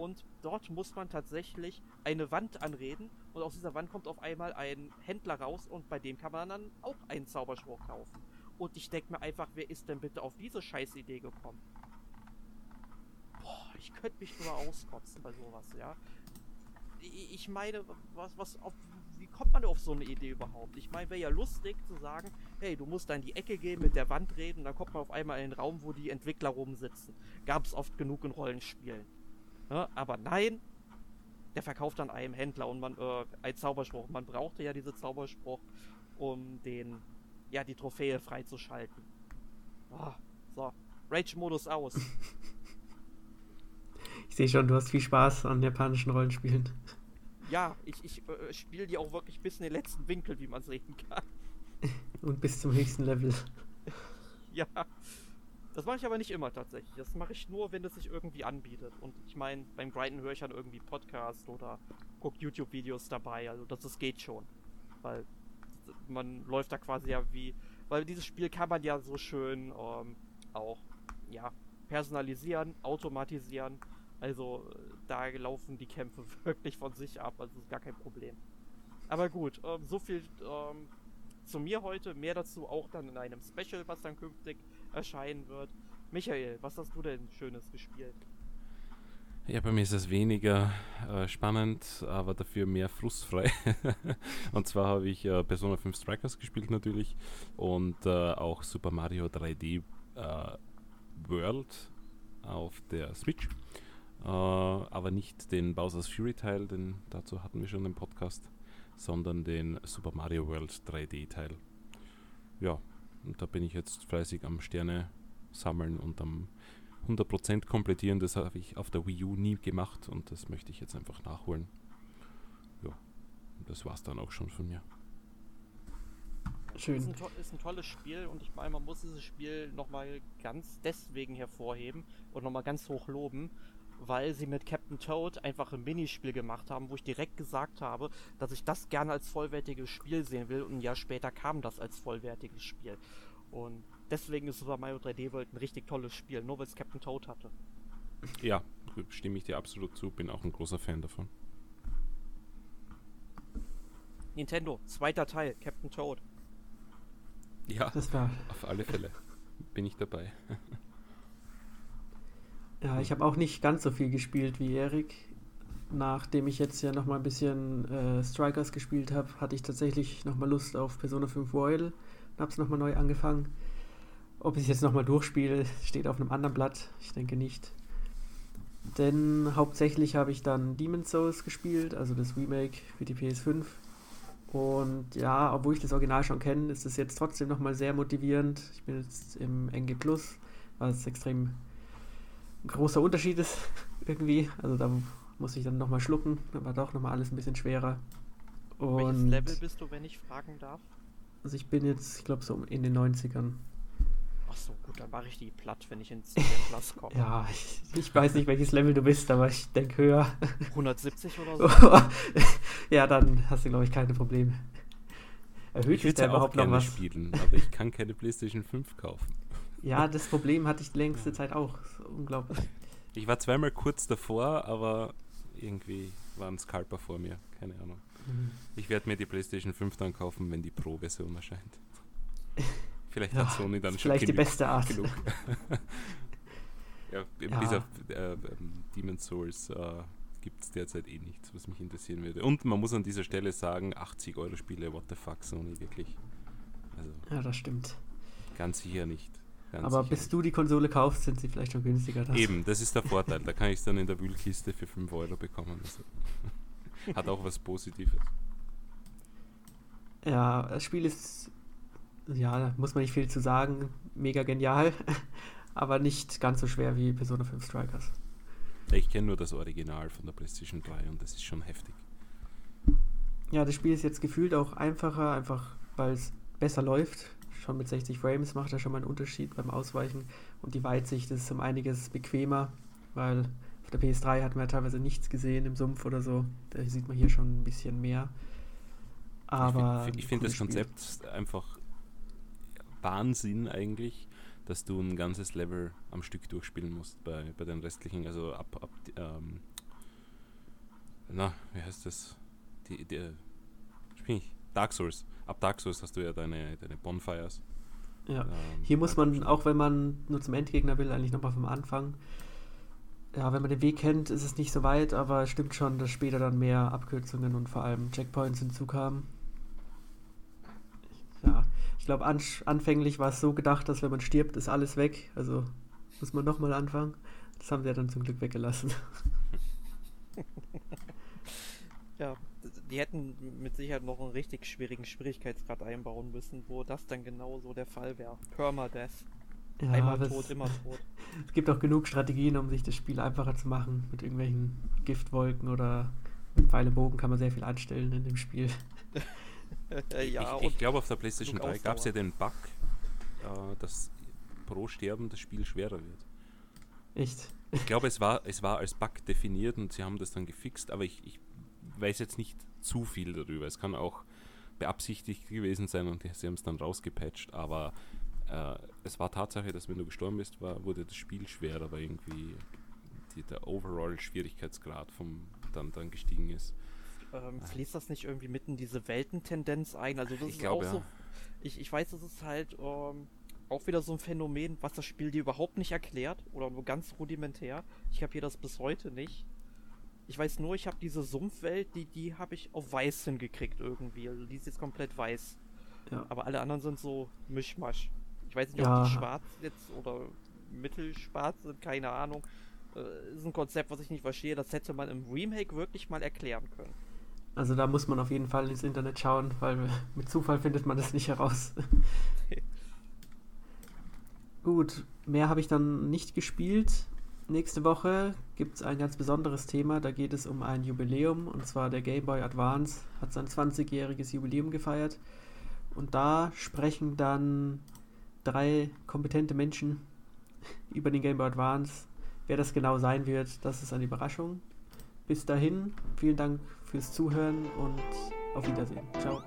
und dort muss man tatsächlich eine Wand anreden und aus dieser Wand kommt auf einmal ein Händler raus und bei dem kann man dann auch einen Zauberspruch kaufen. Und ich denke mir einfach, wer ist denn bitte auf diese Scheißidee gekommen? Boah, ich könnte mich nur auskotzen bei sowas, ja. Ich meine, was, was, auf, wie kommt man auf so eine Idee überhaupt? Ich meine, wäre ja lustig zu sagen, hey, du musst da in die Ecke gehen, mit der Wand reden, dann kommt man auf einmal in den Raum, wo die Entwickler rumsitzen. Gab es oft genug in Rollenspielen. Ne? Aber nein, der verkauft dann einem Händler und man, äh, ein Zauberspruch. Man brauchte ja diesen Zauberspruch, um den, ja, die Trophäe freizuschalten. Oh, so, Rage-Modus aus. Ich sehe schon, du hast viel Spaß an japanischen Rollenspielen. Ja, ich, ich äh, spiele die auch wirklich bis in den letzten Winkel, wie man sehen kann. Und bis zum höchsten Level. ja. Das mache ich aber nicht immer tatsächlich. Das mache ich nur, wenn es sich irgendwie anbietet. Und ich meine, beim Grinden höre ich dann irgendwie Podcast oder gucke YouTube-Videos dabei. Also das, das geht schon. Weil man läuft da quasi ja wie. Weil dieses Spiel kann man ja so schön ähm, auch ja, personalisieren, automatisieren. Also da laufen die Kämpfe wirklich von sich ab. Also ist gar kein Problem. Aber gut, ähm, so viel ähm, zu mir heute. Mehr dazu auch dann in einem Special, was dann künftig erscheinen wird. Michael, was hast du denn Schönes gespielt? Ja, bei mir ist es weniger äh, spannend, aber dafür mehr frustfrei. und zwar habe ich äh, Persona 5 Strikers gespielt natürlich und äh, auch Super Mario 3D äh, World auf der Switch. Äh, aber nicht den Bowser's Fury Teil, denn dazu hatten wir schon einen Podcast, sondern den Super Mario World 3D Teil. Ja, und da bin ich jetzt fleißig am Sterne sammeln und am 100% komplettieren. Das habe ich auf der Wii U nie gemacht und das möchte ich jetzt einfach nachholen. Ja, das war es dann auch schon von mir. Schön. Ist ein, ist ein, tolles Spiel und ich meine, man muss dieses Spiel nochmal ganz deswegen hervorheben und nochmal ganz hoch loben, weil sie mit Captain Toad einfach ein Minispiel gemacht haben, wo ich direkt gesagt habe, dass ich das gerne als vollwertiges Spiel sehen will und ein Jahr später kam das als vollwertiges Spiel. Und deswegen ist Super Mario 3D World ein richtig tolles Spiel, nur weil es Captain Toad hatte. Ja, stimme ich dir absolut zu, bin auch ein großer Fan davon. Nintendo, zweiter Teil, Captain Toad. Ja, das war auf alle Fälle bin ich dabei. Ja, ich habe auch nicht ganz so viel gespielt wie Erik. Nachdem ich jetzt ja nochmal ein bisschen äh, Strikers gespielt habe, hatte ich tatsächlich nochmal Lust auf Persona 5 Royal und habe es nochmal neu angefangen. Ob ich es jetzt nochmal durchspiele, steht auf einem anderen Blatt. Ich denke nicht. Denn hauptsächlich habe ich dann Demon's Souls gespielt, also das Remake für die PS5. Und ja, obwohl ich das Original schon kenne, ist es jetzt trotzdem nochmal sehr motivierend. Ich bin jetzt im NG Plus, was extrem großer Unterschied ist irgendwie. Also da muss ich dann nochmal schlucken, aber doch nochmal alles ein bisschen schwerer. Und Welches Level bist du, wenn ich fragen darf? Also ich bin jetzt, ich glaube, so in den 90ern. Ach so, gut, dann mache ich die platt, wenn ich ins Plus komme. Ja, ich, ich weiß nicht, welches Level du bist, aber ich denke höher. 170 oder so? ja, dann hast du, glaube ich, keine Probleme. Erhöht Ich sich da überhaupt noch was? spielen, aber ich kann keine PlayStation 5 kaufen. Ja, das Problem hatte ich die längste Zeit auch. Unglaublich. Ich war zweimal kurz davor, aber irgendwie war ein Scalper vor mir. Keine Ahnung. Mhm. Ich werde mir die PlayStation 5 dann kaufen, wenn die Pro-Version erscheint. Vielleicht Ja, hat Sony dann schon vielleicht die genug- beste Art. genug. ja, bis Ja. auf äh, ähm, Demon's Souls äh, gibt es derzeit eh nichts, was mich interessieren würde. Und man muss an dieser Stelle sagen, 80 Euro Spiele, what the fuck, Sony, wirklich. Also Ja, das stimmt. ganz sicher nicht. Ganz Aber sicher bis du die Konsole kaufst, sind sie vielleicht schon günstiger. Das. Eben, das ist der Vorteil. Da kann ich es dann in der Wühlkiste für 5 Euro bekommen. Also. Hat auch was Positives. Ja, das Spiel ist, ja, da muss man nicht viel zu sagen, mega genial, aber nicht ganz so schwer wie Persona 5 Strikers. Ich kenne nur das Original von der PlayStation 3 und das ist schon heftig. Ja, das Spiel ist jetzt gefühlt auch einfacher, einfach weil es besser läuft. Schon mit 60 Frames macht er schon mal einen Unterschied beim Ausweichen und die Weitsicht ist um einiges bequemer, weil auf der PS3 hat man ja teilweise nichts gesehen im Sumpf oder so. Da sieht man hier schon ein bisschen mehr. Aber ich finde find das Spiel. Konzept einfach Wahnsinn eigentlich, dass du ein ganzes Level am Stück durchspielen musst bei, bei den restlichen, also ab, ab ähm, na, wie heißt das? Die, die, spiel ich? Dark Souls. Ab Dark Souls hast du ja deine, deine Bonfires. Ja. Ähm, Hier muss man, auch wenn man nur zum Endgegner will, eigentlich nochmal vom Anfang. Ja, wenn man den Weg kennt, ist es nicht so weit, aber es stimmt schon, dass später dann mehr Abkürzungen und vor allem Checkpoints hinzukamen. Ja, ich glaube, ansch- anfänglich war es so gedacht, dass wenn man stirbt, ist alles weg. Also muss man nochmal anfangen. Das haben sie ja dann zum Glück weggelassen. Ja, die hätten mit Sicherheit noch einen richtig schwierigen Schwierigkeitsgrad einbauen müssen, wo das dann genauso der Fall wäre. Permadeath. Ja, Einmal tot, es, immer tot. es gibt auch genug Strategien, um sich das Spiel einfacher zu machen. Mit irgendwelchen Giftwolken oder mit Pfeil und Bogen kann man sehr viel anstellen in dem Spiel. Ja, ich ich glaube, auf der PlayStation genug 3 gab es ja den Bug, äh, dass pro Sterben das Spiel schwerer wird. Echt. Ich glaube, es war, es war als Bug definiert und sie haben das dann gefixt, aber ich, ich weiß jetzt nicht zu viel darüber. Es kann auch beabsichtigt gewesen sein und sie haben es dann rausgepatcht, aber äh, es war Tatsache, dass wenn du gestorben bist, war, wurde das Spiel schwerer, weil irgendwie die, der Overall-Schwierigkeitsgrad vom dann, dann gestiegen ist. ähm, fließt das nicht irgendwie mitten in diese Weltentendenz ein? Also das Ich ist glaube, auch so. ja. Ich, ich weiß, das ist halt ähm, auch wieder so ein Phänomen, was das Spiel dir überhaupt nicht erklärt oder nur ganz rudimentär. Ich habe hier das bis heute nicht. Ich weiß nur, ich habe diese Sumpfwelt, die, die habe ich auf weiß hingekriegt irgendwie. Also die ist jetzt komplett weiß. Ja. Aber alle anderen sind so Mischmasch. Ich weiß nicht, Ja. ob die schwarz jetzt oder mittelschwarz sind, keine Ahnung. Äh, ist ein Konzept, was ich nicht verstehe. Das hätte man im Remake wirklich mal erklären können. Also da muss man auf jeden Fall ins Internet schauen, weil mit Zufall findet man das nicht heraus. Gut, mehr habe ich dann nicht gespielt. Nächste Woche gibt es ein ganz besonderes Thema. Da geht es um ein Jubiläum und zwar der Game Boy Advance hat sein 20-jähriges Jubiläum gefeiert. Und da sprechen dann drei kompetente Menschen über den Game Boy Advance. Wer das genau sein wird, das ist eine Überraschung. Bis dahin, vielen Dank fürs Zuhören und auf Wiedersehen. Ciao.